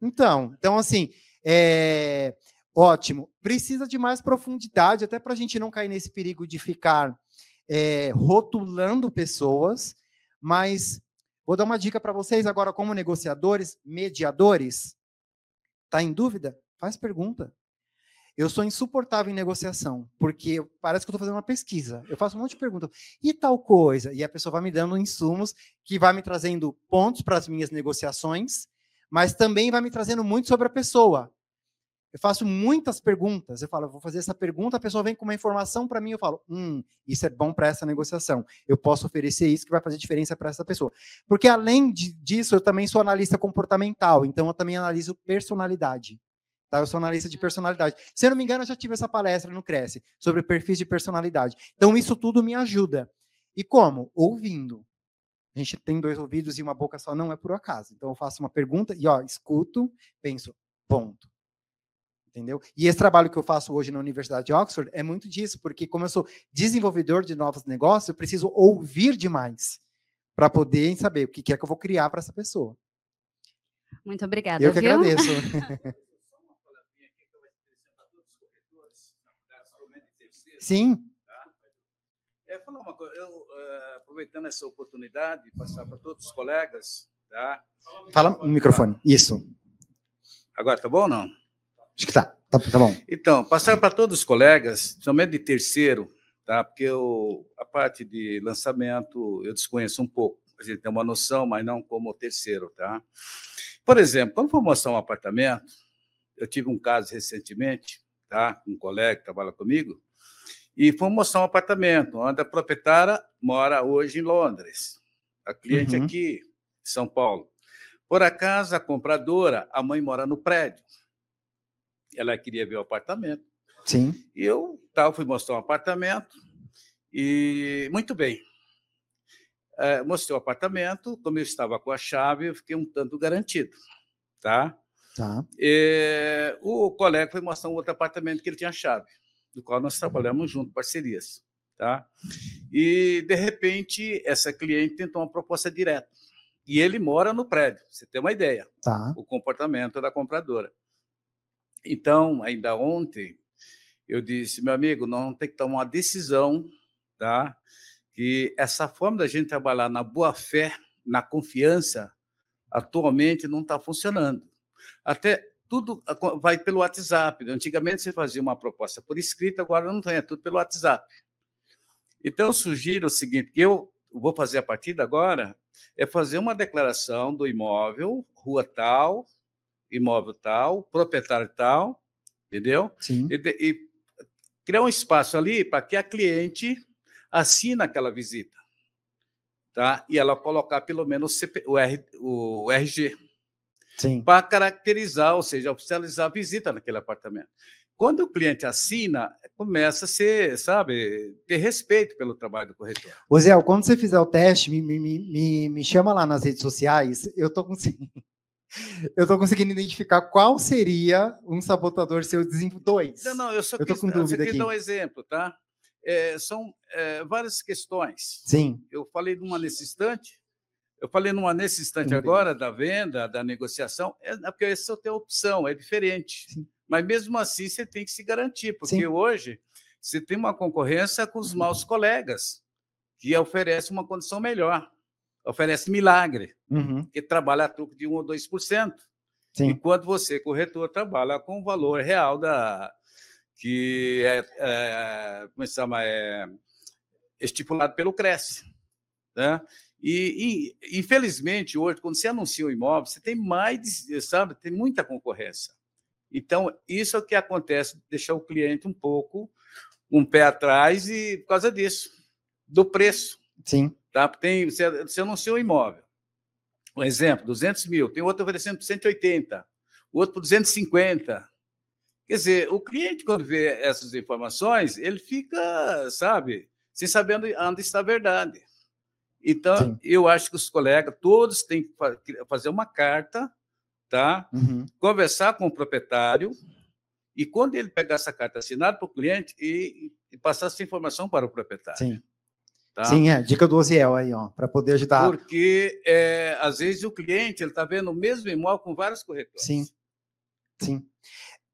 Então, então assim, é, ótimo. Precisa de mais profundidade, até para a gente não cair nesse perigo de ficar é, rotulando pessoas, mas vou dar uma dica para vocês agora, como negociadores, mediadores. Está em dúvida? Faz pergunta. Eu sou insuportável em negociação, porque parece que eu estou fazendo uma pesquisa. Eu faço um monte de perguntas. E tal coisa? E a pessoa vai me dando insumos que vai me trazendo pontos para as minhas negociações, mas também vai me trazendo muito sobre a pessoa. Eu faço muitas perguntas. Eu falo, eu vou fazer essa pergunta, a pessoa vem com uma informação para mim, eu falo, hum, isso é bom para essa negociação. Eu posso oferecer isso que vai fazer diferença para essa pessoa. Porque além de, disso, eu também sou analista comportamental, então eu também analiso personalidade. Tá? Eu sou analista de personalidade. Se eu não me engano, eu já tive essa palestra no Cresce sobre perfis de personalidade. Então, isso tudo me ajuda. E como? Ouvindo. A gente tem dois ouvidos e uma boca só, não é por acaso. Então, eu faço uma pergunta e, ó, escuto, penso, ponto. Entendeu? E esse trabalho que eu faço hoje na Universidade de Oxford é muito disso, porque como eu sou desenvolvedor de novos negócios, eu preciso ouvir demais para poder saber o que é que eu vou criar para essa pessoa. Muito obrigada. Eu que viu? agradeço. [LAUGHS] Sim. É, falar uma coisa, eu, uh, aproveitando essa oportunidade, passar para todos os colegas, tá? Fala no microfone, isso. Agora tá bom ou não? Acho que tá, tá, tá bom. Então, passar para todos os colegas, somente de terceiro, tá? Porque eu, a parte de lançamento eu desconheço um pouco. A gente tem uma noção, mas não como terceiro, tá? Por exemplo, quando for mostrar um apartamento, eu tive um caso recentemente, tá? Um colega que trabalha comigo, e fomos mostrar um apartamento, onde a proprietária mora hoje em Londres, a cliente uhum. aqui em São Paulo. Por acaso, a compradora, a mãe mora no prédio. Ela queria ver o apartamento. Sim. E eu tal, fui mostrar um apartamento e muito bem. é, mostrei o apartamento, como eu estava com a chave, eu fiquei um tanto garantido, tá? Tá. E, o colega foi mostrar um outro apartamento que ele tinha chave, do qual nós trabalhamos junto, parcerias, tá? E, de repente, essa cliente tentou uma proposta direta. E ele mora no prédio, você tem uma ideia, tá. o comportamento da compradora. Então, ainda ontem, eu disse, meu amigo, não tem que tomar uma decisão, tá? Que essa forma da gente trabalhar na boa fé, na confiança, atualmente não está funcionando. Até tudo vai pelo WhatsApp. Antigamente você fazia uma proposta por escrito, agora não tem, é tudo pelo WhatsApp. Então, eu sugiro o seguinte: que eu vou fazer a partir de agora é fazer uma declaração do imóvel, rua tal, imóvel tal, proprietário tal, entendeu? Sim. E, e criar um espaço ali para que a cliente assine aquela visita. Tá? E ela colocar pelo menos o, R, o RG. Para caracterizar, ou seja, oficializar a visita naquele apartamento. Quando o cliente assina, começa a ser, sabe, ter respeito pelo trabalho do corretor. Ô Zé, quando você fizer o teste, me, me, me, me chama lá nas redes sociais, eu tô conseguindo. [LAUGHS] Eu estou conseguindo identificar qual seria um sabotador seu desempenho. Dois. Não, não, eu só eu quis, com dúvida aqui. dar um exemplo, tá? É, são é, várias questões. Sim. Eu falei numa nesse instante, eu falei numa nesse instante agora da venda, da negociação, é, é porque essa é a opção, é diferente. Sim. Mas mesmo assim você tem que se garantir, porque Sim. hoje você tem uma concorrência com os maus colegas, que oferecem uma condição melhor oferece milagre, uhum. que trabalha a truque de 1 ou 2%. Sim. Enquanto você, corretor, trabalha com o valor real da que é, é como se chama, é estipulado pelo Cresce. Né? E, e, infelizmente, hoje, quando você anuncia o um imóvel, você tem mais, sabe, tem muita concorrência. Então, isso é o que acontece, deixar o cliente um pouco um pé atrás e por causa disso, do preço. Sim. Tá? Tem, você, você anunciou um imóvel. Um exemplo, 200 mil. Tem outro oferecendo por 180, o outro por 250. Quer dizer, o cliente, quando vê essas informações, ele fica, sabe, sem saber onde está a verdade. Então, Sim. eu acho que os colegas, todos têm que fazer uma carta, tá? Uhum. conversar com o proprietário, e quando ele pegar essa carta assinada para o cliente e, e, passar essa informação para o proprietário. Sim. Tá? Sim, é. Dica do Oziel aí, ó, para poder ajudar. Porque, é, às vezes, o cliente está vendo o mesmo imóvel com vários corretores. Sim. Sim.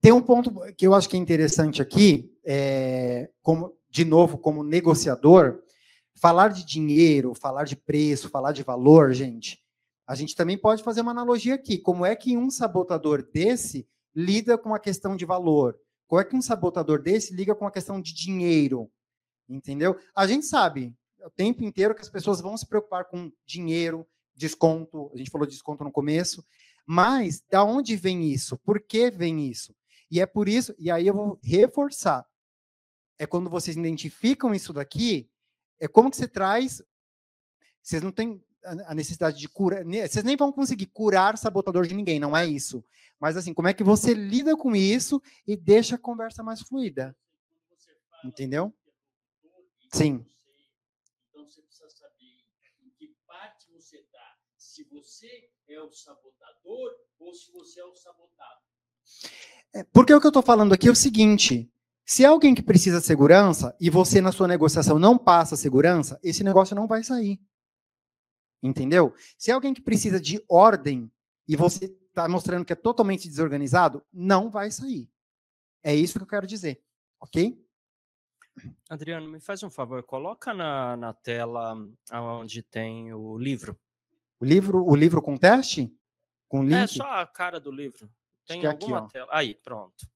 Tem um ponto que eu acho que é interessante aqui, é, como, de novo, como negociador, falar de dinheiro, falar de preço, falar de valor, gente, a gente também pode fazer uma analogia aqui. Como é que um sabotador desse lida com a questão de valor? Como é que um sabotador desse liga com a questão de dinheiro? Entendeu? A gente sabe, o tempo inteiro que as pessoas vão se preocupar com dinheiro, desconto, a gente falou de desconto no começo, mas da onde vem isso? Por que vem isso? E é por isso, e aí eu vou reforçar. É quando vocês identificam isso daqui, é como que você traz. Vocês não têm a necessidade de curar. Vocês nem vão conseguir curar sabotador de ninguém, não é isso. Mas assim, como é que você lida com isso e deixa a conversa mais fluida? Entendeu? Sim. Se você é o sabotador ou se você é o sabotado. É, porque o que eu estou falando aqui é o seguinte: se é alguém que precisa de segurança e você na sua negociação não passa segurança, esse negócio não vai sair. Entendeu? Se é alguém que precisa de ordem e você está mostrando que é totalmente desorganizado, não vai sair. É isso que eu quero dizer, ok? Adriano, me faz um favor, coloca na, na tela onde tem o livro. O livro, o livro com teste? Com é, link? É só a cara do livro. Tem é alguma aqui, tela. Aí, pronto.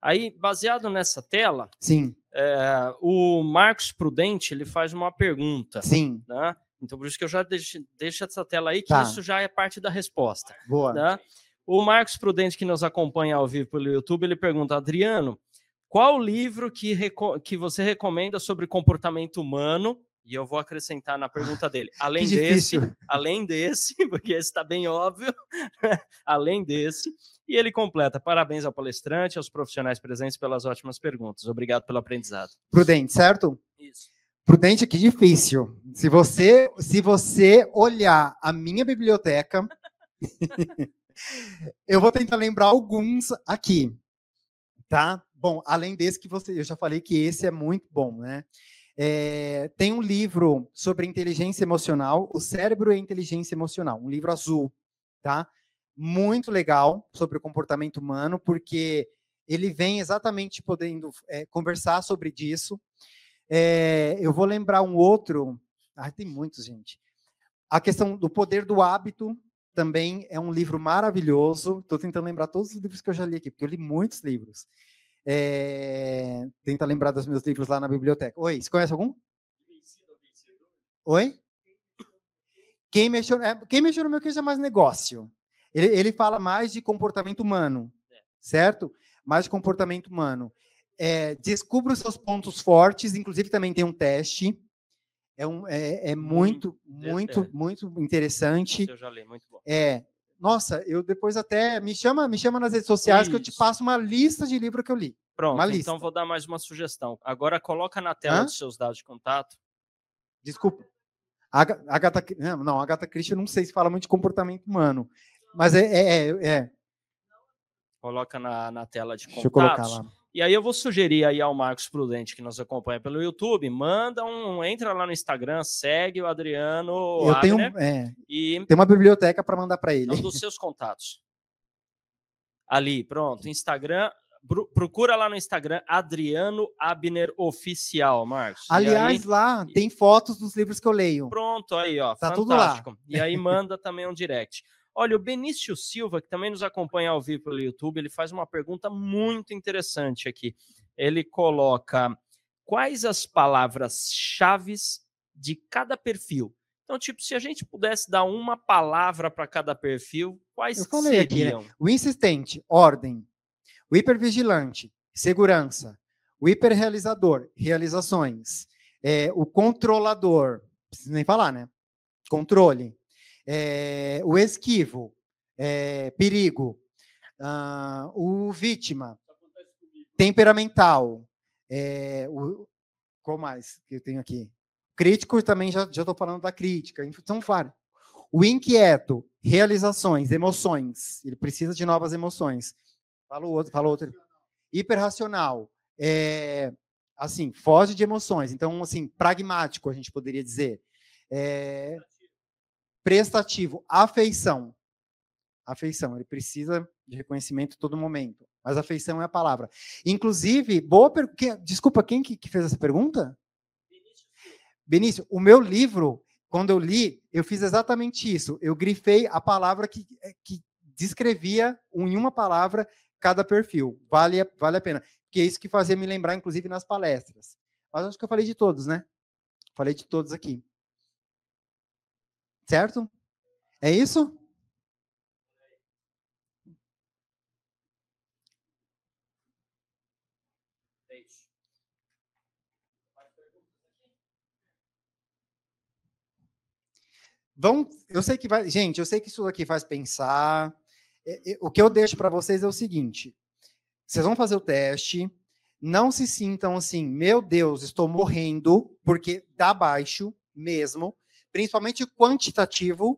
Aí, baseado nessa tela, sim. É, o Marcos Prudente ele faz uma pergunta. Sim. Né? Então, por isso que eu já deixo, deixo essa tela aí, que tá. isso já é parte da resposta. Boa. Né? O Marcos Prudente, que nos acompanha ao vivo pelo YouTube, ele pergunta: Adriano, qual livro que, que você recomenda sobre comportamento humano e eu vou acrescentar na pergunta dele, [LAUGHS] além desse, além desse, [LAUGHS] porque esse está bem óbvio, [LAUGHS] além desse, e ele completa: parabéns ao palestrante, aos profissionais presentes pelas ótimas perguntas. Obrigado pelo aprendizado. Prudente, certo? Isso. Prudente, que difícil. Se você, se você olhar a minha biblioteca, eu vou tentar lembrar alguns aqui, tá? Bom, além desse que você, eu já falei que esse é muito bom, né? É, tem um livro sobre inteligência emocional, o cérebro e a inteligência emocional, um livro azul, tá? Muito legal sobre o comportamento humano, porque ele vem exatamente podendo é, conversar sobre disso. É, eu vou lembrar um outro, ah, tem muitos, gente. A questão do poder do hábito também é um livro maravilhoso. Estou tentando lembrar todos os livros que eu já li aqui, porque eu li muitos livros. É, tenta lembrar dos meus livros lá na biblioteca. Oi, você conhece algum? Oi? Quem mexeu, é, quem mexeu no meu queijo é mais negócio. Ele, ele fala mais de comportamento humano, certo? Mais de comportamento humano. É, descubra os seus pontos fortes, inclusive também tem um teste. É, um, é, é muito, muito, é. muito interessante. Eu já li, muito bom. É, nossa, eu depois até me chama, me chama nas redes sociais Isso. que eu te passo uma lista de livros que eu li. Pronto, uma então vou dar mais uma sugestão. Agora coloca na tela Hã? os seus dados de contato. Desculpa. Agatha, não, Agatha Christie, eu não sei se fala muito de comportamento humano, mas é, é, é, é. Coloca na, na tela de contatos. Deixa eu colocar lá. E aí eu vou sugerir aí ao Marcos Prudente que nos acompanha pelo YouTube, manda um, entra lá no Instagram, segue o Adriano eu Abner, tenho, é, e tem uma biblioteca para mandar para ele. Um dos seus contatos. Ali, pronto, Instagram, procura lá no Instagram Adriano Abner Oficial, Marcos. Aliás, aí, lá tem fotos dos livros que eu leio. Pronto, aí, ó, tá fantástico. Tudo lá. E aí manda também um direct. Olha, o Benício Silva, que também nos acompanha ao vivo pelo YouTube, ele faz uma pergunta muito interessante aqui. Ele coloca quais as palavras-chave de cada perfil. Então, tipo, se a gente pudesse dar uma palavra para cada perfil, quais Eu falei seriam? Aqui, né? O insistente, ordem. O hipervigilante, segurança. O hiperrealizador, realizações. É, o controlador, precisa nem falar, né? Controle é, o esquivo, é, perigo, uh, o vítima, temperamental, é, o, qual mais que eu tenho aqui? Crítico também já estou falando da crítica, são vários. O inquieto, realizações, emoções, ele precisa de novas emoções. Fala outro, fala outro. Hiperracional, é, assim, foge de emoções. Então, assim, pragmático, a gente poderia dizer. É, prestativo, afeição. Afeição, ele precisa de reconhecimento todo momento. Mas afeição é a palavra. Inclusive, boa. Desculpa, quem que, que fez essa pergunta? Benício, o meu livro, quando eu li, eu fiz exatamente isso. Eu grifei a palavra que, eh, que descrevia em uma palavra cada perfil. Vale, vale a pena. Porque é isso que fazia me lembrar, inclusive, nas palestras. Mas acho que eu falei de todos, né? Falei de todos aqui. Certo? É isso? Vão, eu sei que vai, gente, eu sei que isso aqui faz pensar. O que eu deixo para vocês é o seguinte: vocês vão fazer o teste, não se sintam assim, meu Deus, estou morrendo, porque dá baixo mesmo principalmente quantitativo,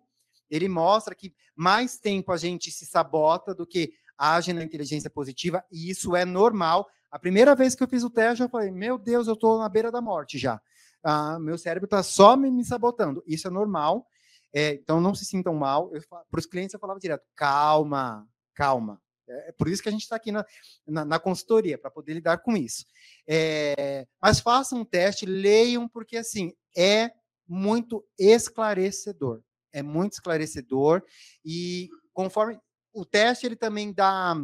ele mostra que mais tempo a gente se sabota do que age na inteligência positiva, e isso é normal. A primeira vez que eu fiz o teste, eu falei, meu Deus, eu estou na beira da morte já. Ah, meu cérebro está só me, me, sabotando. Isso é normal. É, então, não se sintam mal. Para os clientes, eu falava direto, calma, calma. É, é por isso que a gente está aqui na, na, na consultoria, para poder lidar com isso. É, mas façam um teste, leiam, porque, assim, é muito esclarecedor. É muito esclarecedor e conforme o teste ele também dá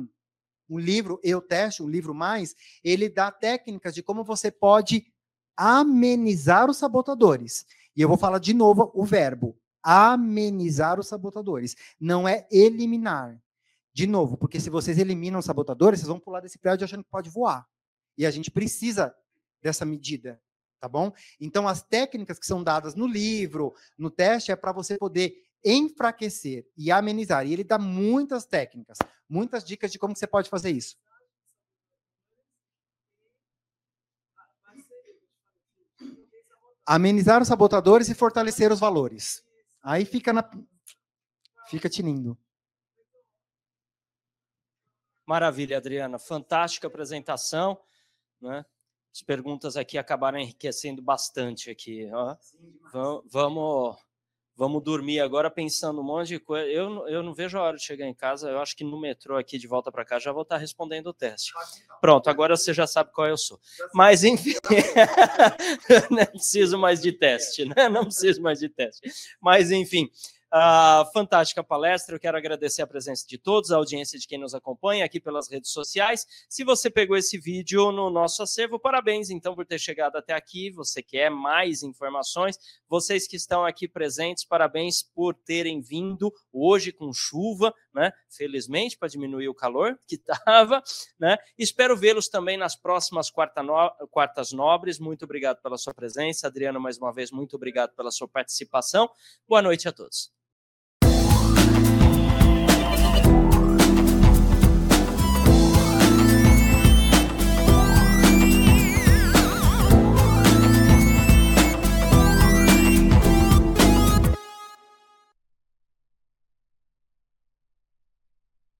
um livro, eu teste, um livro mais, ele dá técnicas de como você pode amenizar os sabotadores. E eu vou falar de novo o verbo amenizar os sabotadores, não é eliminar. De novo, porque se vocês eliminam os sabotadores, vocês vão pular desse prédio achando que pode voar. E a gente precisa dessa medida tá bom? Então, as técnicas que são dadas no livro, no teste, é para você poder enfraquecer e amenizar. E ele dá muitas técnicas, muitas dicas de como você pode fazer isso. amenizar os sabotadores e fortalecer os valores. Aí fica na fica tinindo. Maravilha, Adriana. Fantástica apresentação, né? As perguntas aqui acabaram enriquecendo bastante aqui. Ó. Vamos Vamos dormir agora pensando um monte de coisa. Eu, eu não vejo a hora de chegar em casa. Eu acho que no metrô aqui de volta para cá já vou estar respondendo o teste. Pronto, agora você já sabe qual eu sou. Mas, enfim, [LAUGHS] não preciso mais de teste, né? Não preciso mais de teste. Mas, enfim, Uh, fantástica palestra. Eu quero agradecer a presença de todos, a audiência de quem nos acompanha aqui pelas redes sociais. Se você pegou esse vídeo no nosso acervo, parabéns então por ter chegado até aqui. Você quer mais informações? Vocês que estão aqui presentes, parabéns por terem vindo hoje com chuva, né? Felizmente, para diminuir o calor que [LAUGHS] estava, né? Espero vê-los também nas próximas quarta no... quartas nobres. Muito obrigado pela sua presença. Adriano, mais uma vez, muito obrigado pela sua participação. Boa noite a todos.